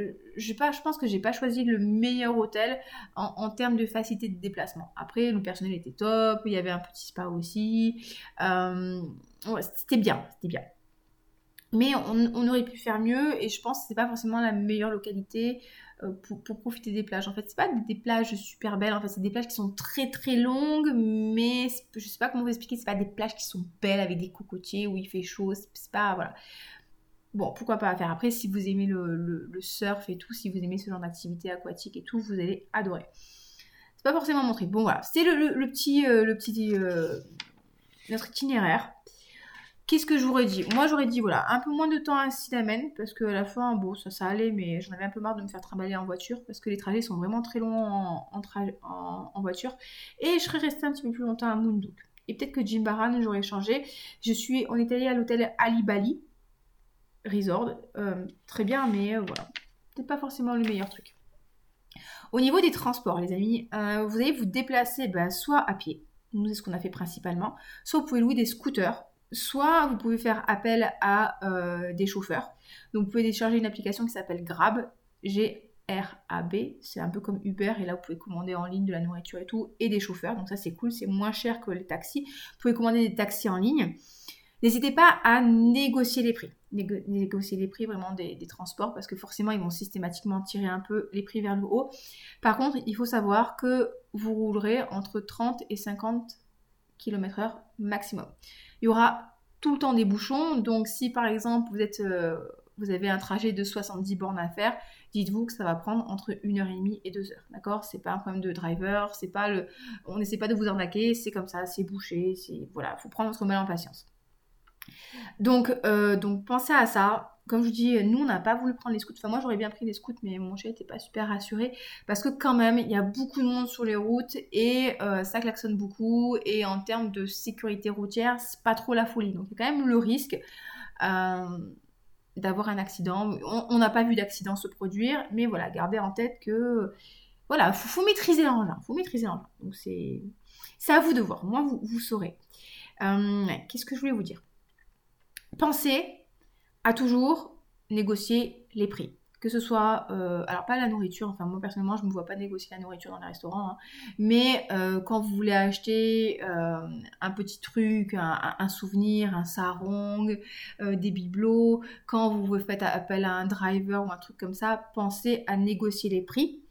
pas, je pense que j'ai pas choisi le meilleur hôtel en, termes de facilité de déplacement. Après, le personnel était top, il y avait un petit spa aussi. c'était bien, c'était bien. Mais on, aurait pu faire mieux et je pense que c'est pas forcément la meilleure localité euh, pour, profiter des plages. En fait, c'est pas des plages super belles, en fait, c'est des plages qui sont très très longues, mais je sais pas comment vous expliquer, c'est pas des plages qui sont belles avec des cocotiers où il fait chaud, c'est pas, voilà. Bon, pourquoi pas faire. Après, si vous aimez le, surf et tout, si vous aimez ce genre d'activité aquatique et tout, vous allez adorer. C'est pas forcément montré. Bon, voilà, c'est le, petit, petit euh, notre itinéraire. Qu'est-ce que j'aurais dit? Moi, j'aurais dit, voilà, un peu moins de temps à Cinnamon, parce qu'à la fin, bon, ça, ça allait, mais j'en avais un peu marre de me faire trimballer en voiture, parce que les trajets sont vraiment très longs en, voiture. Et je serais restée un petit peu plus longtemps à Munduk. Et peut-être que Jimbaran, j'aurais changé. Je suis, on est allé à l'hôtel Ali Bali Resort. Euh, très bien, mais euh, voilà. Peut-être pas forcément le meilleur truc. Au niveau des transports, les amis, euh, vous allez vous déplacer bah, soit à pied, nous c'est ce qu'on a fait principalement, soit vous pouvez louer des scooters soit vous pouvez faire appel à euh, des chauffeurs. Donc vous pouvez décharger une application qui s'appelle Grab, G RAB, c'est un peu comme Uber, et là vous pouvez commander en ligne de la nourriture et tout, et des chauffeurs, donc ça c'est cool, c'est moins cher que les taxis. Vous pouvez commander des taxis en ligne. N'hésitez pas à négocier les prix. négocier les prix vraiment des, transports parce que forcément ils vont systématiquement tirer un peu les prix vers le haut. Par contre, il faut savoir que vous roulerez entre 30 et 50 km/h maximum. Il y aura tout le temps des bouchons, donc si par exemple vous, euh, avez un trajet de 70 bornes à faire, dites-vous que ça va prendre entre 1h30 et 2h. D'accord? C'est pas un problème de driver, c'est pas le. On n'essaie pas de vous arnaquer, c'est comme ça, c'est bouché, c'est. Voilà, faut prendre votre mal en patience. Donc, euh, donc pensez à ça. Comme je dis, nous, on n'a pas voulu prendre les scouts. Enfin, moi, j'aurais bien pris les scouts, mais mon chat n'était pas super rassuré. Parce que quand même, il y a beaucoup de monde sur les routes et euh, ça klaxonne beaucoup. Et en termes de sécurité routière, c'est pas trop la folie. Donc, il y a quand même le risque euh, d'avoir un accident. On n'a pas vu d'accident se produire, mais voilà, gardez en tête que... Voilà, il faut, maîtriser l'engin. faut maîtriser l'engin. Donc, c'est à vous de voir. Moi, vous, vous saurez. Qu'est-ce que je voulais vous dire? Pensez à toujours négocier les prix. Que ce soit, euh, alors pas la nourriture, enfin moi personnellement je ne me vois pas négocier la nourriture dans les restaurants, hein. mais euh, quand vous voulez acheter euh, un petit truc, un, souvenir, un sarong, des bibelots, quand vous faites appel à un driver ou un truc comme ça, pensez à négocier les prix.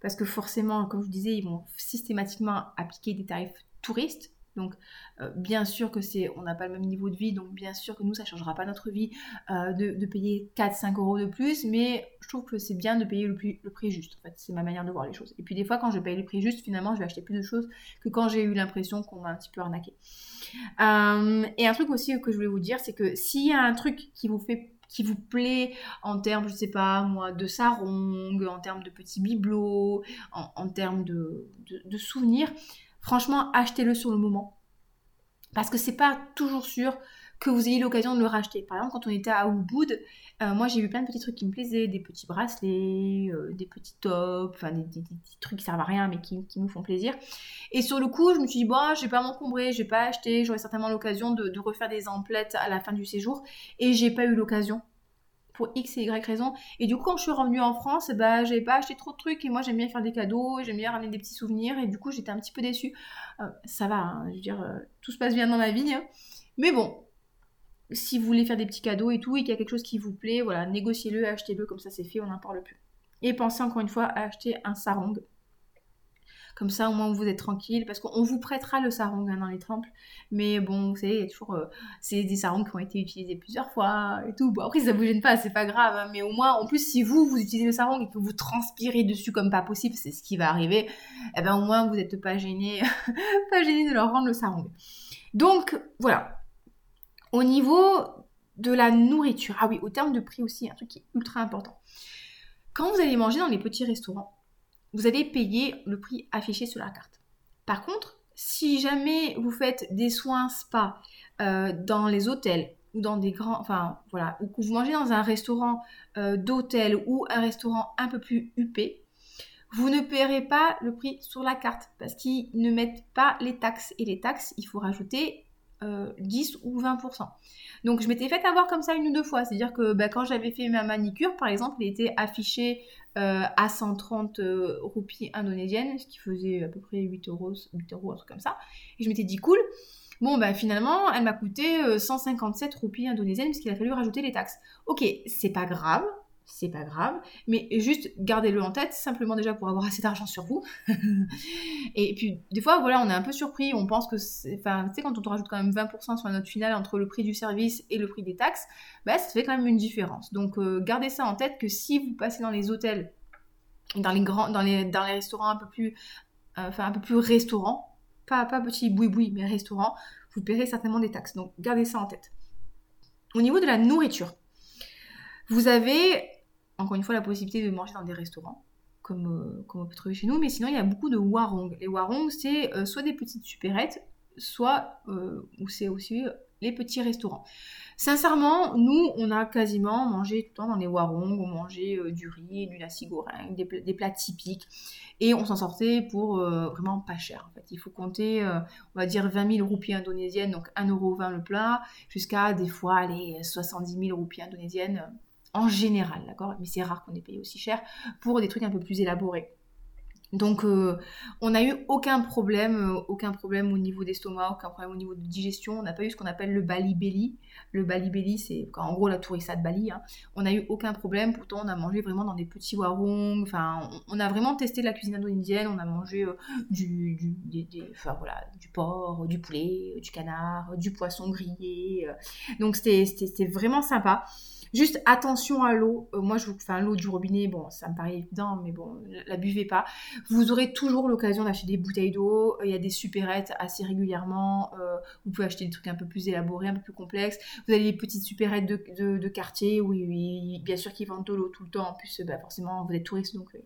Parce que forcément, comme je vous disais, ils vont systématiquement appliquer des tarifs touristes donc, euh, bien sûr que c'est, on n'a pas le même niveau de vie, donc bien sûr que nous, ça ne changera pas notre vie euh, de, payer 4-5 euros de plus, mais je trouve que c'est bien de payer le, prix, juste. En fait, c'est ma manière de voir les choses. Et puis, des fois, quand je paye le prix juste, finalement, je vais acheter plus de choses que quand j'ai eu l'impression qu'on m'a un petit peu arnaqué. Euh, et un truc aussi que je voulais vous dire, c'est que s'il y a un truc qui vous fait qui vous plaît en termes, je sais pas moi, de sarong, en termes de petits bibelots, en, termes de souvenirs, franchement, achetez-le sur le moment. Parce que c'est pas toujours sûr que vous ayez l'occasion de le racheter. Par exemple, quand on était à Ubud, euh, moi j'ai vu plein de petits trucs qui me plaisaient, des petits bracelets, euh, des petits tops, enfin des, petits trucs qui servent à rien mais qui, qui, nous font plaisir. Et sur le coup, je me suis dit, bon, je vais pas m'encombrer, je vais pas acheter, j'aurai certainement l'occasion de, de, refaire des emplettes à la fin du séjour. Et j'ai pas eu l'occasion X et Y raison. Et du coup, quand je suis revenue en France, bah, j'avais pas acheté trop de trucs et moi j'aime bien faire des cadeaux, j'aime bien ramener des petits souvenirs et du coup j'étais un petit peu déçue. Euh, ça va, hein, je veux dire, euh, tout se passe bien dans ma vie. Hein. Mais bon, si vous voulez faire des petits cadeaux et tout et qu'il y a quelque chose qui vous plaît, voilà, négociez-le, achetez-le, comme ça c'est fait, on n'en parle plus. Et pensez encore une fois à acheter un sarong comme ça, au moins, vous êtes tranquille. Parce qu'on vous prêtera le sarong hein, dans les temples. Mais bon, vous savez, il y a toujours. Euh, c'est des sarongs qui ont été utilisés plusieurs fois et tout. Bon, après, ça vous gêne pas, c'est pas grave. Hein, mais au moins, en plus, si vous, vous utilisez le sarong et que vous transpirez dessus comme pas possible, c'est ce qui va arriver. Eh ben, au moins, vous n'êtes pas gêné, pas gêné de leur rendre le sarong. Donc, voilà. Au niveau de la nourriture. Ah oui, au terme de prix aussi, un truc qui est ultra important. Quand vous allez manger dans les petits restaurants, vous allez payer le prix affiché sur la carte. Par contre, si jamais vous faites des soins spa euh, dans les hôtels ou dans des grands, enfin voilà, ou que vous mangez dans un restaurant euh, d'hôtel ou un restaurant un peu plus huppé, vous ne paierez pas le prix sur la carte parce qu'ils ne mettent pas les taxes. Et les taxes, il faut rajouter 10 euh, ou 20%. Donc je m'étais fait avoir comme ça une ou deux fois. C'est-à-dire que bah, quand j'avais fait ma manicure, par exemple, il était affiché euh, à 130 euh, roupies indonésiennes, ce qui faisait à peu près 8 euros, 8 euros, un truc comme ça. Et je m'étais dit cool. Bon, bah finalement, elle m'a coûté 157 roupies indonésiennes parce qu'il a fallu rajouter les taxes. Ok, c'est pas grave, c'est pas grave, mais juste gardez-le en tête, simplement déjà pour avoir assez d'argent sur vous. et puis, des fois, voilà, on est un peu surpris, on pense que, enfin, tu sais, quand on te rajoute quand même 20% sur la note finale entre le prix du service et le prix des taxes, bah, ça fait quand même une différence. Donc, euh, gardez ça en tête que si vous passez dans les hôtels, dans les grands, dans les, restaurants un peu plus, euh, enfin, un peu plus restaurants, pas, pas petit boui-boui, mais restaurant, vous paierez certainement des taxes. Donc, gardez ça en tête. Au niveau de la nourriture, vous avez encore une fois, la possibilité de manger dans des restaurants, comme, euh, comme on peut trouver chez nous, mais sinon, il y a beaucoup de warong. Les warong, c'est euh, soit des petites supérettes, soit, euh, ou c'est aussi les petits restaurants. Sincèrement, nous, on a quasiment mangé tout le temps dans les warong, on mangeait du riz, du nasi goreng, des, plats typiques, et on s'en sortait pour vraiment pas cher. En fait, il faut compter, on va dire 20 000 roupies indonésiennes, donc 1,20€ le plat, jusqu'à des fois les 70 000 roupies indonésiennes en général, d'accord? Mais c'est rare qu'on ait payé aussi cher pour des trucs un peu plus élaborés. Donc, euh, on n'a eu aucun problème, euh, aucun problème au niveau d'estomac, aucun problème au niveau de digestion. On n'a pas eu ce qu'on appelle le Bali Belly. Le Bali Belly, c'est en gros la tourissa de Bali. Hein. On n'a eu aucun problème. Pourtant, on a mangé vraiment dans des petits warung. On, a vraiment testé la cuisine indo-indienne. On a mangé euh, du, du, porc, du poulet, du canard, du poisson grillé. donc, c'était vraiment sympa. Juste attention à l'eau. Moi, je vous l'eau du robinet. Bon, ça me paraît évident, mais bon, la buvez pas. Vous aurez toujours l'occasion d'acheter des bouteilles d'eau. Il y a des supérettes assez régulièrement. Euh, vous pouvez acheter des trucs un peu plus élaborés, un peu plus complexes. Vous avez des petites supérettes de, quartier. Oui, oui, bien sûr qu'ils vendent de l'eau tout le temps. En plus, bah, forcément, vous êtes touriste, donc euh,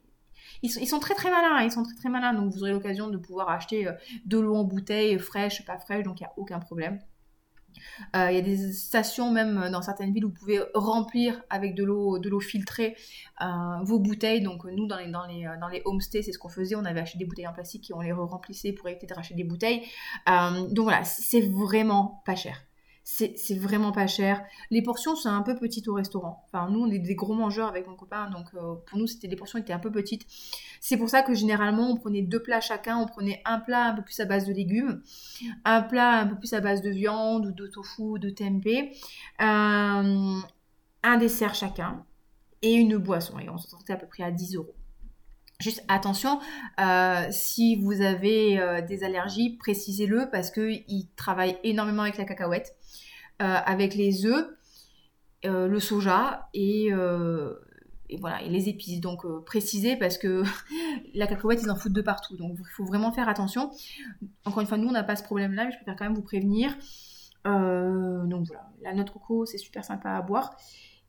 ils sont, très très malins, ils sont très très malins, donc vous aurez l'occasion de pouvoir acheter de l'eau en bouteille, fraîche, pas fraîche, donc il n'y a aucun problème. Euh, il y a des stations même dans certaines villes où vous pouvez remplir avec de l'eau, filtrée euh, vos bouteilles. Donc nous dans les, dans homestays c'est ce qu'on faisait. On avait acheté des bouteilles en plastique et on les remplissait pour éviter de racheter des bouteilles. Euh, donc voilà, c'est vraiment pas cher c'est vraiment pas cher. Les portions sont un peu petites au restaurant. Enfin, nous, on est des gros mangeurs avec mon copain, donc euh, pour nous, c'était les portions étaient un peu petites. C'est pour ça que généralement, on prenait deux plats chacun. On prenait un plat un peu plus à base de légumes, un plat un peu plus à base de viande ou de tofu de tempeh, euh, un dessert chacun et une boisson. Et on se sortait à peu près à 10 euros. Juste attention, euh, si vous avez des allergies, précisez-le parce qu'ils travaillent énormément avec la cacahuète. Euh, avec les œufs, euh, le soja euh, et, voilà, et les épices. Donc préciser parce que la cacahuète, ils en foutent de partout. Donc il faut vraiment faire attention. Encore une fois, nous, on n'a pas ce problème-là, mais je préfère quand même vous prévenir. donc voilà, la noix de coco, c'est super sympa à boire.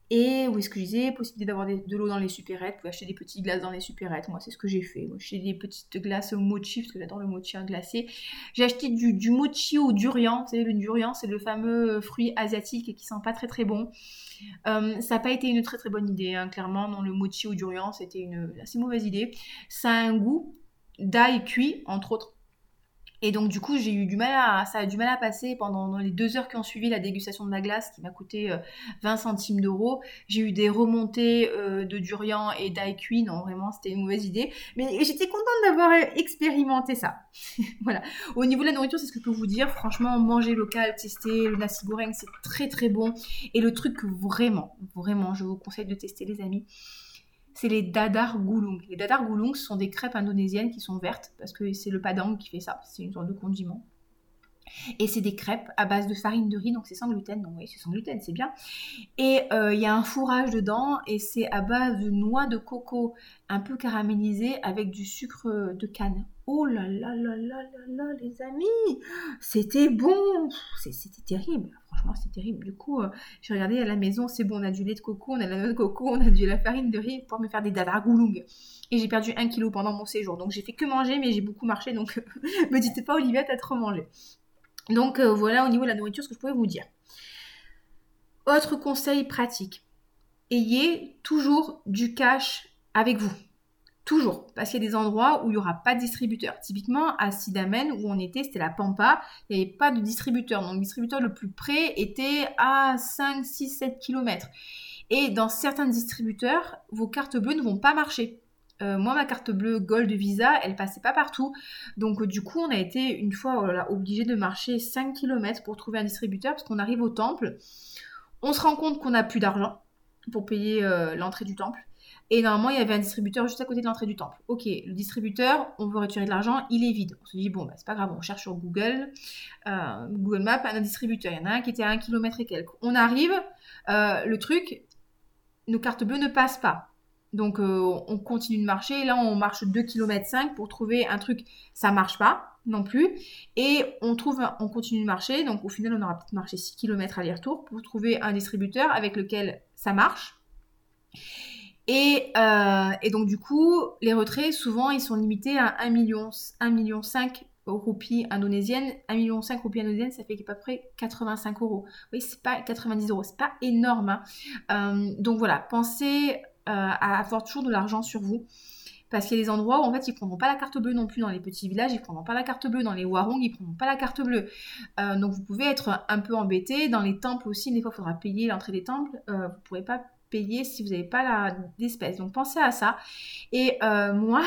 Et où est-ce que je disais Possibilité d'avoir de l'eau dans les supérettes. Vous pouvez acheter des petites glaces dans les supérettes. Moi, c'est ce que j'ai fait. Moi, j'ai des petites glaces au mochi, parce que j'adore le mochi glacé. J'ai acheté du, mochi au durian. Vous savez, le durian, c'est le fameux fruit asiatique qui sent pas très très bon. Euh, ça n'a pas été une très très bonne idée, hein. clairement. Non, le mochi au durian, c'était une assez mauvaise idée. Ça a un goût d'ail cuit, entre autres. Et donc du coup, j'ai eu du mal à, ça a du mal à passer pendant les deux heures qui ont suivi la dégustation de ma glace, qui m'a coûté 20 euh, centimes d'euros. J'ai eu des remontées euh, de durian et d'ail cuit. Non, vraiment, c'était une mauvaise idée. Mais j'étais contente d'avoir expérimenté ça. voilà. Au niveau de la nourriture, c'est ce que je peux vous dire. Franchement, manger local, tester le nasi goreng, c'est très très bon. Et le truc vraiment, vraiment, je vous conseille de tester, les amis c'est les dadar gulung. Les dadar gulung sont des crêpes indonésiennes qui sont vertes, parce que c'est le padang qui fait ça, c'est une sorte de condiment. Et c'est des crêpes à base de farine de riz, donc c'est sans gluten. Donc oui, c'est sans gluten, c'est bien. Et euh, il y a un fourrage dedans, et c'est à base de noix de coco un peu caramélisée avec du sucre de canne. Oh là là là là là là, les amis C'était bon C'était terrible franchement c'est terrible. Du coup, euh, j'ai regardé à la maison, c'est bon, on a du lait de coco, on a la noix de coco, on a de la farine de riz pour me faire des dadragoulung. Et j'ai perdu un kilo pendant mon séjour. Donc j'ai fait que manger, mais j'ai beaucoup marché, donc me dites pas Olivia, t'as trop mangé. Donc euh, voilà au niveau de la nourriture ce que je pouvais vous dire. Autre conseil pratique. Ayez toujours du cash avec vous. Toujours, parce qu'il y a des endroits où il n'y aura pas de distributeur. Typiquement, à Sidamen, où on était, c'était la Pampa, il n'y avait pas de distributeur. Donc, le distributeur le plus près était à 5, 6, 7 km. Et dans certains distributeurs, vos cartes bleues ne vont pas marcher. Euh, moi, ma carte bleue Gold Visa, elle passait pas partout. Donc, du coup, on a été une fois obligé de marcher 5 km pour trouver un distributeur parce qu'on arrive au temple. On se rend compte qu'on n'a plus d'argent pour payer euh, l'entrée du temple. Et normalement, il y avait un distributeur juste à côté de l'entrée du temple. Ok, le distributeur, on veut retirer de l'argent, il est vide. On se dit, bon, bah, c'est pas grave, on cherche sur Google, euh, Google Maps, un distributeur. Il y en a un qui était à un kilomètre et quelques. On arrive, euh, le truc, nos cartes bleues ne passent pas. Donc, euh, on continue de marcher. Là, on marche 2 km 5 pour trouver un truc, ça marche pas non plus. Et on trouve, on continue de marcher. Donc, au final, on aura peut-être marché 6 km aller-retour pour trouver un distributeur avec lequel ça marche. Euh, et, donc du coup, les retraits, souvent, ils sont limités à 1 million, 1 million 5 roupies indonésiennes. 1 million 5 roupies indonésiennes, ça fait à peu près 85 euros. Oui, c'est pas 90 euros, c'est pas énorme. Hein. Euh, donc voilà, pensez euh, à avoir toujours de l'argent sur vous. Parce qu'il y a des endroits où en fait ils prendront pas la carte bleue non plus dans les petits villages, ils prendront pas la carte bleue dans les warong, ils prendront pas la carte bleue. donc vous pouvez être un peu embêté. Dans les temples aussi, des fois il faudra payer l'entrée des temples. vous ne pourrez pas payer si vous n'avez pas d'espèces. Donc pensez à ça. Et euh, moi,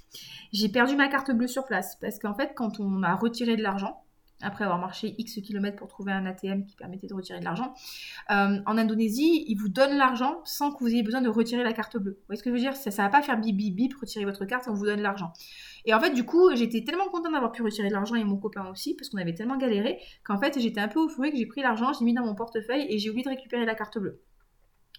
j'ai perdu ma carte bleue sur place parce qu'en fait, quand on m'a retiré de l'argent, après avoir marché X kilomètres pour trouver un ATM qui permettait de retirer de l'argent. Euh, en Indonésie, ils vous donnent l'argent sans que vous ayez besoin de retirer la carte bleue. Vous voyez ce que je veux dire? Ça ne va pas faire bip bip bip, retirer votre carte, on vous donne l'argent. Et en fait, du coup, j'étais tellement contente d'avoir pu retirer de l'argent et mon copain aussi, parce qu'on avait tellement galéré, qu'en fait, j'étais un peu euphorique, j'ai pris l'argent, j'ai mis dans mon portefeuille et j'ai oublié de récupérer la carte bleue.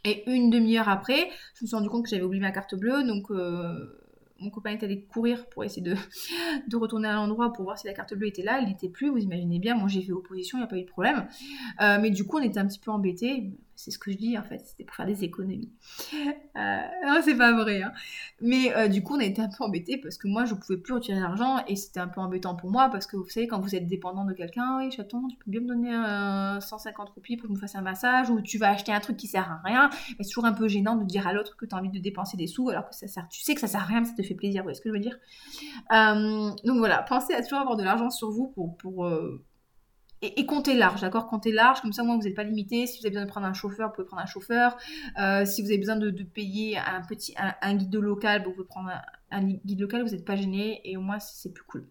Et une demi-heure après, je me suis rendu compte que j'avais oublié ma carte bleue, donc euh, mon copain est allé courir pour essayer de, retourner à l'endroit pour voir si la carte bleue était là. Elle n'était plus, vous imaginez bien. Moi, j'ai fait opposition, il n'y a pas eu de problème. Euh, mais du coup, on était un petit peu embêtés c'est ce que je dis en fait, c'était pour faire des économies. Euh, non, c'est pas vrai. Hein. Mais euh, du coup, on a été un peu embêtés parce que moi, je pouvais plus retirer l'argent et c'était un peu embêtant pour moi parce que vous savez, quand vous êtes dépendant de quelqu'un, oui, chaton, tu peux bien me donner 150 roupies pour que je me fasse un massage ou tu vas acheter un truc qui sert à rien. c'est toujours un peu gênant de dire à l'autre que tu as envie de dépenser des sous alors que ça sert, tu sais que ça sert à rien, mais ça te fait plaisir. Vous voyez ce que je veux dire? Euh, Donc voilà, pensez à toujours avoir de l'argent sur vous pour et, comptez large, d'accord? Comptez large, comme ça, moi, vous n'êtes pas limité. Si vous avez besoin de prendre un chauffeur, vous pouvez prendre un chauffeur. Euh, si vous avez besoin de, payer un petit guide local, vous pouvez prendre un, guide local, vous n'êtes pas gêné et au moins, c'est plus cool.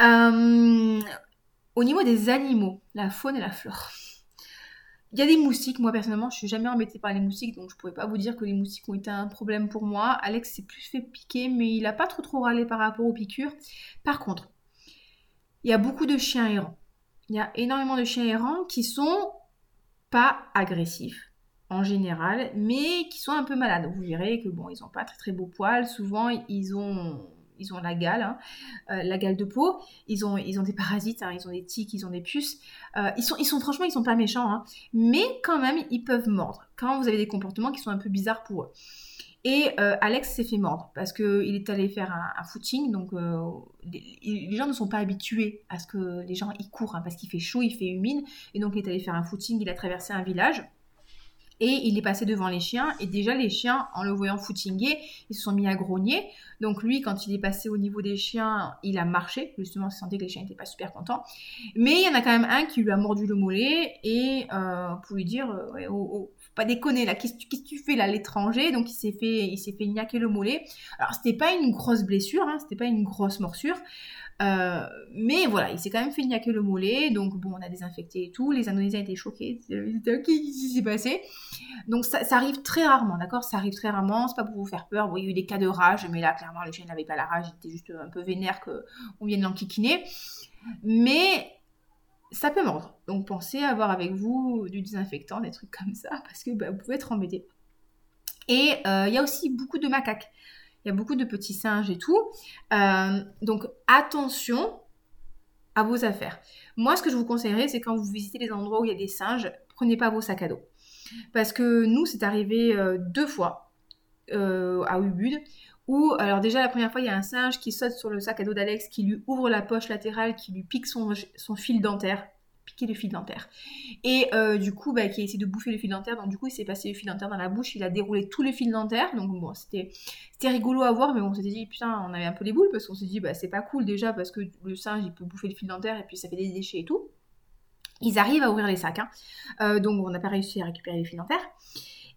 Euh, au niveau des animaux, la faune et la flore. Il y a des moustiques, moi personnellement je suis jamais embêtée par les moustiques, donc je pourrais pas vous dire que les moustiques ont été un problème pour moi. Alex s'est plus fait piquer, mais il a pas trop trop râlé par rapport aux piqûres. Par contre, il y a beaucoup de chiens errants. Il y a énormément de chiens errants qui sont pas agressifs en général, mais qui sont un peu malades. Vous verrez que bon, ils n'ont pas très très beaux poils. Souvent, ils ont ils ont la gale, hein, euh, la gale de peau. Ils ont, ils ont des parasites, hein, ils ont des tiques, ils ont des puces. Euh, ils, sont, ils sont franchement, ils sont pas méchants, hein. mais quand même, ils peuvent mordre quand vous avez des comportements qui sont un peu bizarres pour eux. Et euh, Alex s'est fait mordre parce qu'il est allé faire un, footing. Donc, euh, les, gens ne sont pas habitués à ce que les gens y courent hein, parce qu'il fait chaud, il fait humide. Et donc, il est allé faire un footing. Il a traversé un village. Et il est passé devant les chiens. Et déjà, les chiens, en le voyant footinguer, ils se sont mis à grogner. Donc, lui, quand il est passé au niveau des chiens, il a marché. Justement, il sentait que les chiens n'étaient pas super contents. Mais il y en a quand même un qui lui a mordu le mollet. Et euh, pour lui dire oh, oh, pas déconner là, qu'est-ce que tu fais là, l'étranger? Donc il s'est fait, il s'est fait niaquer le mollet. Alors c'était pas une grosse blessure, hein, c'était pas une grosse morsure, euh, mais voilà, il s'est quand même fait niaquer le mollet. Donc bon, on a désinfecté et tout. Les Indonésiens étaient choqués. Qu'est-ce qui s'est passé? Donc ça, arrive très rarement, d'accord? Ça arrive très rarement. C'est pas pour vous faire peur. Bon, il y a eu des cas de rage, mais là clairement le chien n'avait pas la rage, il était juste un peu vénère qu'on vienne l'enquiquiner. Mais ça peut mordre. Donc pensez à avoir avec vous du désinfectant, des trucs comme ça, parce que bah, vous pouvez être embêté. Et euh, il y a aussi beaucoup de macaques. Il y a beaucoup de petits singes et tout. Euh, donc attention à vos affaires. Moi, ce que je vous conseillerais, c'est quand vous visitez les endroits où il y a des singes, prenez pas vos sacs à dos. Parce que nous, c'est arrivé euh, deux fois à Ubud où, alors déjà, la première fois, il y a un singe qui saute sur le sac à dos d'Alex, qui lui ouvre la poche latérale, qui lui pique son, fil dentaire. Piquer le fil dentaire. Et euh, du coup, bah, qui a essayé de bouffer le fil dentaire. Donc, du coup, il s'est passé le fil dentaire dans la bouche. Il a déroulé tous les fils dentaires. Donc, bon, c'était rigolo à voir. Mais on s'était dit, putain, on avait un peu les boules. Parce qu'on s'est dit, bah, c'est pas cool déjà. Parce que le singe, il peut bouffer le fil dentaire. Et puis, ça fait des déchets et tout. Ils arrivent à ouvrir les sacs. Hein. Euh, donc, on n'a pas réussi à récupérer les fils dentaires.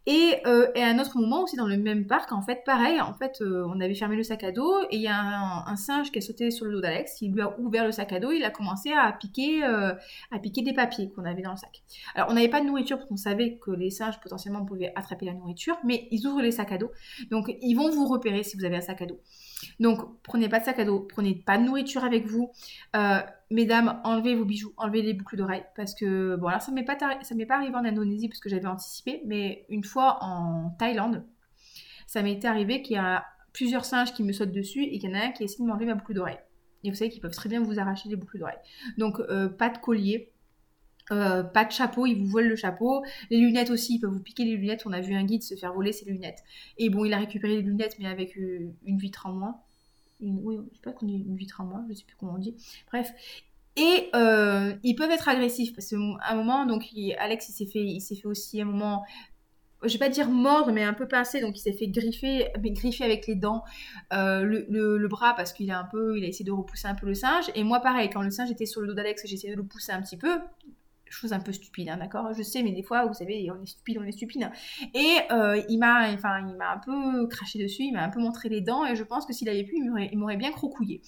Euh, et, à un autre moment aussi dans le même parc, en fait, pareil, en fait, euh, on avait fermé le sac à dos et il y a un, singe qui a sauté sur le dos d'Alex, il lui a ouvert le sac à dos, il a commencé à piquer, euh, à piquer des papiers qu'on avait dans le sac. Alors on n'avait pas de nourriture parce qu'on savait que les singes potentiellement pouvaient attraper la nourriture, mais ils ouvrent les sacs à dos, donc ils vont vous repérer si vous avez un sac à dos. Donc, prenez pas de sac à dos, prenez pas de nourriture avec vous. Euh, mesdames, enlevez vos bijoux, enlevez les boucles d'oreilles. Parce que, bon, alors ça m'est pas, pas arrivé en Indonésie parce que j'avais anticipé, mais une fois en Thaïlande, ça m'était arrivé qu'il y a plusieurs singes qui me sautent dessus et qu'il y en a un qui essaie de m'enlever ma boucle d'oreille. Et vous savez qu'ils peuvent très bien vous arracher les boucles d'oreilles. Donc, euh, pas de collier, euh, pas de chapeau, ils vous volent le chapeau. Les lunettes aussi, ils peuvent vous piquer les lunettes. On a vu un guide se faire voler ses lunettes. Et bon, il a récupéré les lunettes, mais avec euh, une vitre en moins. oui, je sais pas qu'on dit une vitre en moins, je sais plus comment on dit. Bref. Et euh, ils peuvent être agressifs parce qu'à un moment, donc Alex, il s'est fait, il s'est fait aussi un moment je vais pas dire mordre, mais un peu pincé, donc il s'est fait griffer, mais griffer avec les dents le, le, bras parce qu'il a un peu, il a essayé de repousser un peu le singe. Et moi, pareil, quand le singe était sur le dos d'Alex, j'ai essayé de le pousser un petit peu chose un peu stupide, hein, d'accord? Je sais, mais des fois, vous savez, on est stupide, on est stupide. Et euh, il m'a, un peu craché dessus, il m'a un peu montré les dents, et je pense que s'il avait pu, il m'aurait bien crocouillé.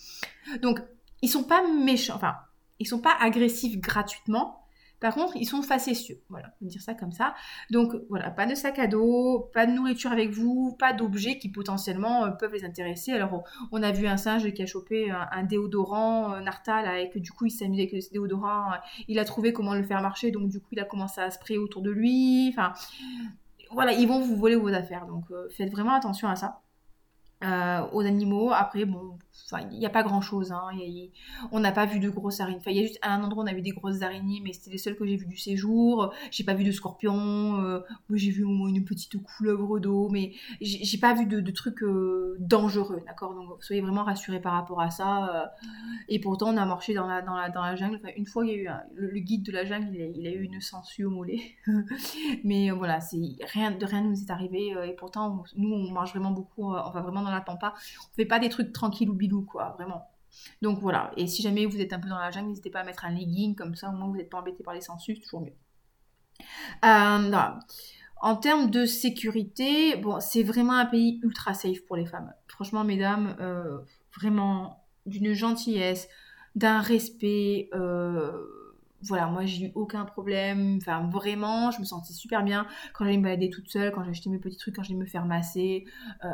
Donc, ils sont pas méchants, enfin, ils sont pas agressifs gratuitement, par contre, ils sont facétieux. Voilà, on va dire ça comme ça. Donc voilà, pas de sac à dos, pas de nourriture avec vous, pas d'objets qui potentiellement euh, peuvent les intéresser. Alors on a vu un singe qui a chopé un, déodorant un Nartal et que du coup il amusé avec ce déodorant. Il a trouvé comment le faire marcher, donc du coup il a commencé à sprayer autour de lui. Enfin voilà, ils vont vous voler vos affaires. Donc euh, faites vraiment attention à ça. Euh, aux animaux. Après, bon, il n'y a pas grand chose. Hein. on n'a pas vu de grosses araignées. Il y a juste un endroit où on a vu des grosses araignées, mais c'était les seules que j'ai vues du séjour. J'ai pas vu de scorpions. Euh, j'ai vu au moins une petite couleuvre d'eau, mais j'ai pas vu de, trucs euh, dangereux, d'accord? Donc, soyez vraiment rassurés par rapport à ça. et pourtant, on a marché dans la, jungle. une fois, il y a eu le, guide de la jungle, il a, eu une sangsue au mollet. mais voilà, rien de rien nous est arrivé. et pourtant, nous, on mange vraiment beaucoup. on va vraiment dans la pampa. On fait pas des trucs tranquilles ou quoi, vraiment. Donc voilà, et si jamais vous êtes un peu dans la jungle, n'hésitez pas à mettre un legging, comme ça au moins vous n'êtes pas embêté par les sangsues, toujours mieux. Euh, en termes de sécurité, bon, c'est vraiment un pays ultra safe pour les femmes. Franchement, mesdames, euh, vraiment d'une gentillesse, d'un respect. Euh, voilà, moi j'ai eu aucun problème, enfin vraiment, je me sentais super bien quand j'allais me balader toute seule, quand j'achetais mes petits trucs, quand j'allais me faire masser. Euh,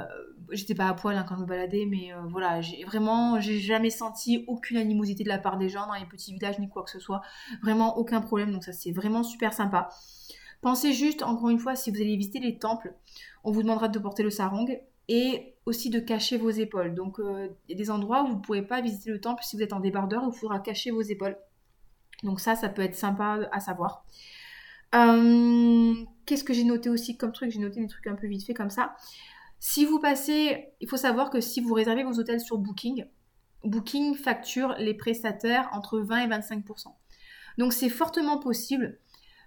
j'étais pas à poil hein, quand je me baladais, mais euh, voilà, j'ai vraiment, j'ai jamais senti aucune animosité de la part des gens dans les petits villages ni quoi que ce soit. Vraiment aucun problème, donc ça c'est vraiment super sympa. Pensez juste, encore une fois, si vous allez visiter les temples, on vous demandera de porter le sarong et aussi de cacher vos épaules. Donc euh, il y a des endroits où vous ne pourrez pas visiter le temple si vous êtes en débardeur, il faudra cacher vos épaules. Donc ça, ça peut être sympa à savoir. Euh, qu'est-ce que j'ai noté aussi comme truc? J'ai noté des trucs un peu vite fait comme ça. Si vous passez, il faut savoir que si vous réservez vos hôtels sur Booking, Booking facture les prestataires entre 20 et 25% Donc c'est fortement possible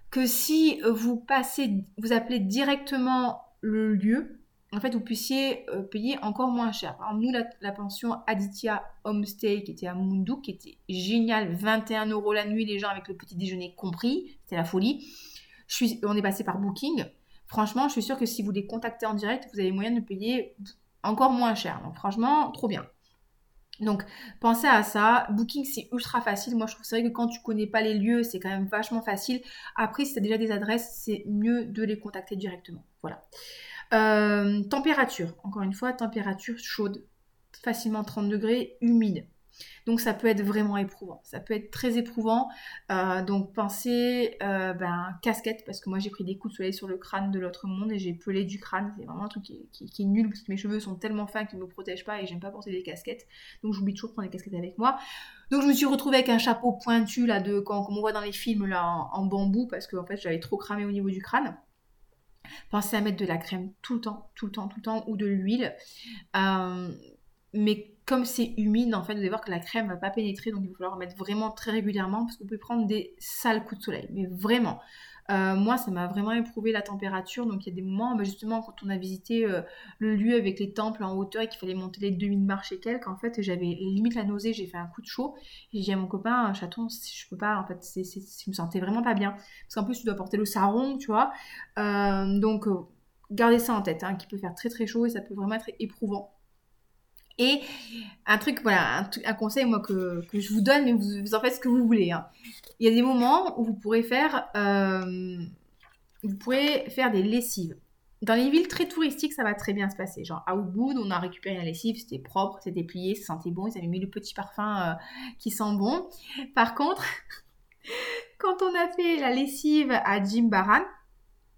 que si vous passez, vous appelez directement le lieu, en fait, vous puissiez euh, payer encore moins cher. Par exemple, nous, la, pension Aditya Homestay qui était à Mundu, qui était géniale, 21 euros la nuit, les gens avec le petit déjeuner compris, c'était la folie. On est passé par Booking. Franchement, je suis sûre que si vous les contactez en direct, vous avez moyen de payer encore moins cher. Donc, franchement, trop bien. Donc, pensez à ça. Booking, c'est ultra facile. Moi, je trouve que quand tu connais pas les lieux, c'est quand même vachement facile. Après, si tu as déjà des adresses, c'est mieux de les contacter directement. Voilà. Euh, température, encore une fois, température chaude, facilement 30 degrés, humide. Donc ça peut être vraiment éprouvant. Ça peut être très éprouvant. Euh, donc pensez euh, ben, casquette, parce que moi j'ai pris des coups de soleil sur le crâne de l'autre monde et j'ai pelé du crâne. C'est vraiment un truc qui, est nul parce que mes cheveux sont tellement fins qu'ils ne me protègent pas et j'aime pas porter des casquettes. Donc j'oublie toujours de prendre des casquettes avec moi. Donc je me suis retrouvée avec un chapeau pointu là de comme on voit dans les films là en, en bambou parce que en fait j'avais trop cramé au niveau du crâne. Pensez à mettre de la crème tout le temps, tout le temps, tout le temps, ou de l'huile. Euh, mais comme c'est humide, en fait, vous allez voir que la crème ne va pas pénétrer, donc il va falloir en mettre vraiment très régulièrement parce que vous pouvez prendre des sales coups de soleil. Mais vraiment, euh, moi, ça m'a vraiment éprouvé la température. Donc, il y a des moments, bah, justement, quand on a visité euh, le lieu avec les temples en hauteur et qu'il fallait monter les 2000 marches et quelques, en fait, j'avais limite la nausée, j'ai fait un coup de chaud. J'ai dit à mon copain, chaton, je peux pas, en fait, je me sentais vraiment pas bien. Parce qu'en plus, tu dois porter le sarong, tu vois. Euh, donc, gardez ça en tête, hein, qui peut faire très très chaud et ça peut vraiment être éprouvant. Et un truc, voilà, un, conseil moi que, je vous donne, mais vous, en faites ce que vous voulez. Hein. Il y a des moments où vous pourrez faire, euh, vous pourrez faire des lessives. Dans les villes très touristiques, ça va très bien se passer. Genre à Ubud, on a récupéré la lessive, c'était propre, c'était plié, ça sentait bon, ils avaient mis le petit parfum euh, qui sent bon. Par contre, quand on a fait la lessive à Jimbaran,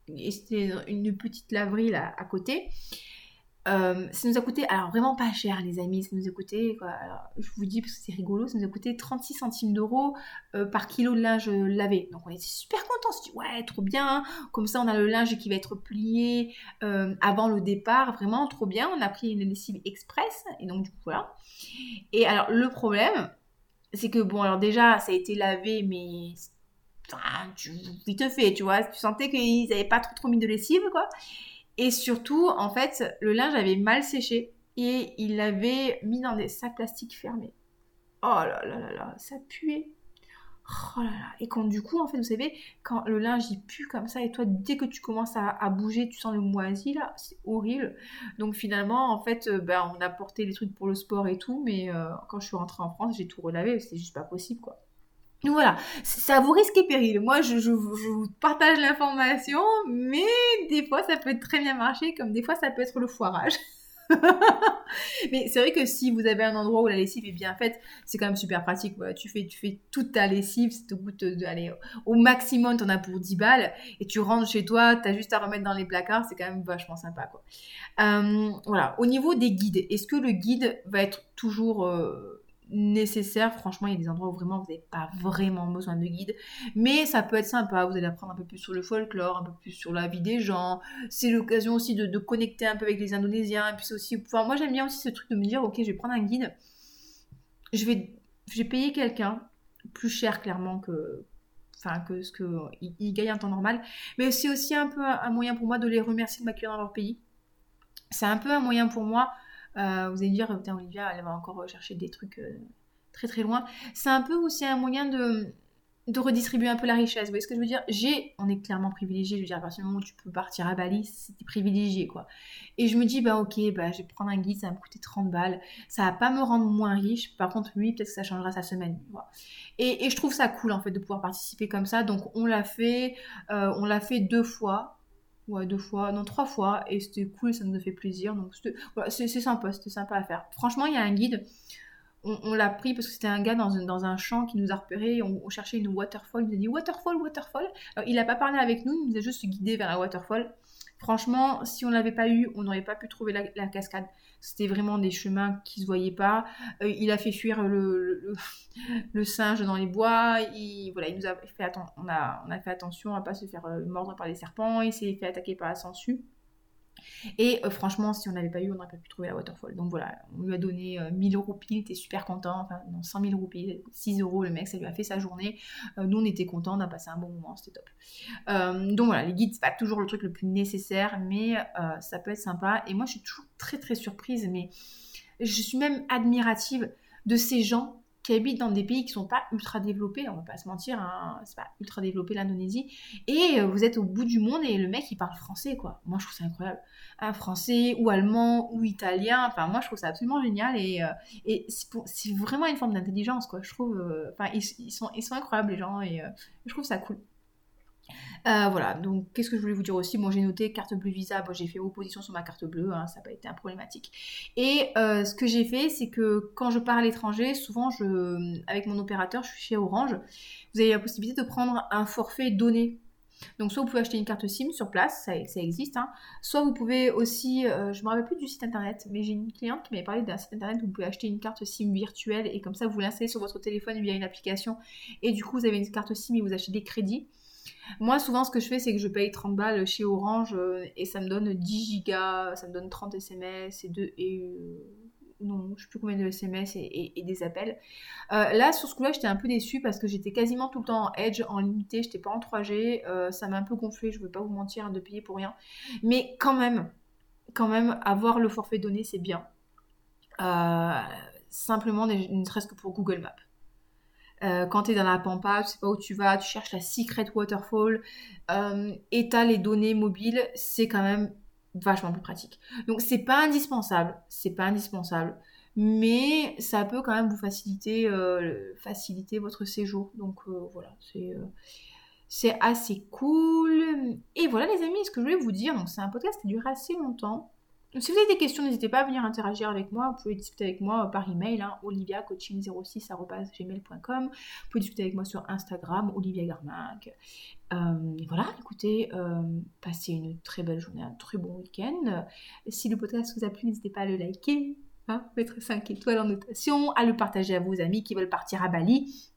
et c'était une petite laverie à côté, euh, ça nous a coûté, alors vraiment pas cher les amis, ça nous a coûté, je vous dis parce que c'est rigolo, ça nous a coûté 36 centimes d'euros euh, par kilo de linge lavé. Donc on était super contents, on s'est dit ouais trop bien, comme ça on a le linge qui va être plié euh, avant le départ, vraiment trop bien. On a pris une lessive express et donc du coup voilà. Et alors le problème, c'est que bon alors déjà ça a été lavé mais tu, vite fait, tu vois, tu sentais qu'ils n'avaient pas trop trop mis de lessive quoi. Et surtout, en fait, le linge avait mal séché et il l'avait mis dans des sacs plastiques fermés. Oh là là là là, ça puait. Oh là là. Et quand du coup, en fait, vous savez, quand le linge il pue comme ça, et toi, dès que tu commences à, bouger, tu sens le moisi là, c'est horrible. Donc finalement, en fait, ben, on a porté les trucs pour le sport et tout, mais euh, quand je suis rentrée en France, j'ai tout relavé, c'est juste pas possible quoi. Donc voilà, ça à vos risques et périls. Moi, je, vous partage l'information, mais des fois, ça peut très bien marcher, comme des fois, ça peut être le foirage. mais c'est vrai que si vous avez un endroit où la lessive est bien faite, c'est quand même super pratique. Tu, fais, tu fais toute ta lessive, ça te coûte d'aller au maximum, tu en as pour 10 balles, et tu rentres chez toi, tu as juste à remettre dans les placards, c'est quand même vachement sympa. Quoi. Euh, voilà, au niveau des guides, est-ce que le guide va être toujours... Euh, nécessaire. Franchement, il y a des endroits où vraiment vous n'avez pas vraiment besoin de guide. Mais ça peut être sympa. Vous allez apprendre un peu plus sur le folklore, un peu plus sur la vie des gens. C'est l'occasion aussi de, connecter un peu avec les Indonésiens. Et puis aussi, moi j'aime bien aussi ce truc de me dire, ok, je vais prendre un guide. Je vais, payer quelqu'un plus cher clairement que, enfin que ce que il, gagne en temps normal. Mais c'est aussi un peu un moyen pour moi de les remercier de m'accueillir dans leur pays. C'est un peu un moyen pour moi euh, vous allez dire, putain, Olivia, elle va encore chercher des trucs euh, très très loin. C'est un peu aussi un moyen de, redistribuer un peu la richesse. Vous voyez ce que je veux dire? J'ai, on est clairement privilégié. Je veux dire, à partir du moment où tu peux partir à Bali, c'était privilégié, quoi. Et je me dis, bah ok, bah, je vais prendre un guide, ça va me coûter 30 balles. Ça va pas me rendre moins riche. Par contre, lui, peut-être que ça changera sa semaine. Et, et, je trouve ça cool, en fait, de pouvoir participer comme ça. Donc, on l'a fait, euh, on l'a fait deux fois. Ouais, deux fois, non, trois fois, et c'était cool, ça nous a fait plaisir. Donc, c'est sympa, c'était sympa à faire. Franchement, il y a un guide, on, l'a pris parce que c'était un gars dans un, dans un champ qui nous a repéré, on, cherchait une waterfall, il nous a dit waterfall, waterfall. Il n'a pas parlé avec nous, il nous a juste guidé vers la waterfall. Franchement, si on l'avait pas eu, on n'aurait pas pu trouver la, cascade. C'était vraiment des chemins qui se voyaient pas. Euh, il a fait fuir le, le, singe dans les bois. Il, voilà, il nous a fait on a, on a fait attention à pas se faire euh, mordre par les serpents. Il s'est fait attaquer par la sangsue. Et euh, franchement, si on n'avait pas eu, on n'aurait pas pu trouver la waterfall. Donc voilà, on lui a donné 1000 euros pile, il était super content. Enfin, non, 100 000 euros 6 euros, le mec, ça lui a fait sa journée. Euh, nous, on était contents, on a passé un bon moment, c'était top. Euh, donc voilà, les guides, c'est pas toujours le truc le plus nécessaire, mais ça peut être sympa. Et moi, je suis toujours très très surprise, mais je suis même admirative de ces gens qui habitent dans des pays qui sont pas ultra développés, on va pas se mentir, hein, c'est pas ultra développé l'Indonésie, et euh, vous êtes au bout du monde et le mec il parle français quoi. Moi je trouve ça incroyable. Un français ou allemand ou italien, enfin moi je trouve ça absolument génial et, euh, et c'est vraiment une forme d'intelligence quoi. Je trouve, euh, enfin ils, sont, ils sont incroyables les gens et je trouve ça cool. Euh, voilà, donc qu'est-ce que je voulais vous dire aussi? Moi j'ai noté carte bleue Visa, j'ai fait opposition sur ma carte bleue, hein, ça n'a pas été un problématique. Et euh, ce que j'ai fait, c'est que quand je pars à l'étranger, souvent avec mon opérateur, je suis chez Orange, vous avez la possibilité de prendre un forfait donné. Donc soit vous pouvez acheter une carte SIM sur place, ça, existe, hein. soit vous pouvez aussi, euh, je ne me rappelle plus du site internet, mais j'ai une cliente qui m'avait parlé d'un site internet où vous pouvez acheter une carte SIM virtuelle et comme ça vous l'installez sur votre téléphone via une application et du coup vous avez une carte SIM et vous achetez des crédits. Moi, souvent, ce que je fais, c'est que je paye 30 balles chez Orange euh, et ça me donne 10 gigas, ça me donne 30 SMS et, deux, et euh, non, je sais plus combien de SMS et, des appels. Euh, là, sur ce coup-là, j'étais un peu déçue parce que j'étais quasiment tout le temps en Edge, en limité, j'étais pas en 3G. ça m'a un peu gonflé, je ne veux pas vous mentir, hein, de payer pour rien. Mais quand même, quand même, avoir le forfait donné, c'est bien. simplement, ne serait-ce que pour Google Maps. Euh, quand tu es dans la pampa, tu sais pas où tu vas, tu cherches la secret waterfall, euh, et tu les données mobiles, c'est quand même vachement plus pratique. Donc c'est pas indispensable, c'est pas indispensable, mais ça peut quand même vous faciliter, euh, faciliter votre séjour. Donc voilà, c'est c'est assez cool. Et voilà les amis, ce que je voulais vous dire, donc c'est un podcast qui dure assez longtemps. Si vous avez des questions, n'hésitez pas à venir interagir avec moi. Vous pouvez discuter avec moi par email, hein, oliviacoaching06.gmail.com. Vous pouvez discuter avec moi sur Instagram, Olivia Garmac. Euh, voilà, écoutez, euh, passez une très belle journée, un très bon week-end. Si le podcast vous a plu, n'hésitez pas à le liker, hein, mettre 5 étoiles en notation, à le partager à vos amis qui veulent partir à Bali.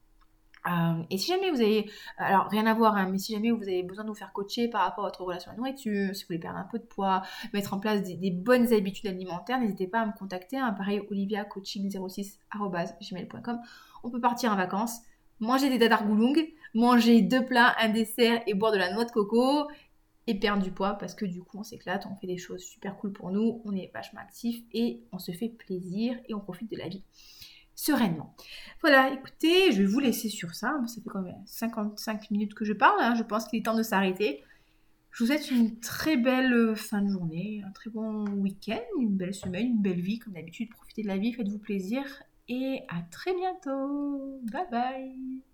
Euh, et si jamais vous avez, alors rien à voir, hein, mais si jamais vous avez besoin de vous faire coacher par rapport à votre relation à la nourriture, si vous voulez perdre un peu de poids, mettre en place des, bonnes habitudes alimentaires, n'hésitez pas à me contacter. Hein, pareil, oliviacoaching06.gmail.com. On peut partir en vacances, manger des dadar manger deux plats, un dessert et boire de la noix de coco et perdre du poids parce que du coup on s'éclate, on fait des choses super cool pour nous, on est vachement actifs et on se fait plaisir et on profite de la vie. Sereinement. Voilà, écoutez, je vais vous laisser sur ça. Ça fait quand même 55 minutes que je parle. hein. Je pense qu'il est temps de s'arrêter. Je vous souhaite une très belle euh, fin de journée, un très bon week-end, une belle semaine, une belle vie. Comme d'habitude, profitez de la vie, faites-vous plaisir. Et à très bientôt. Bye bye.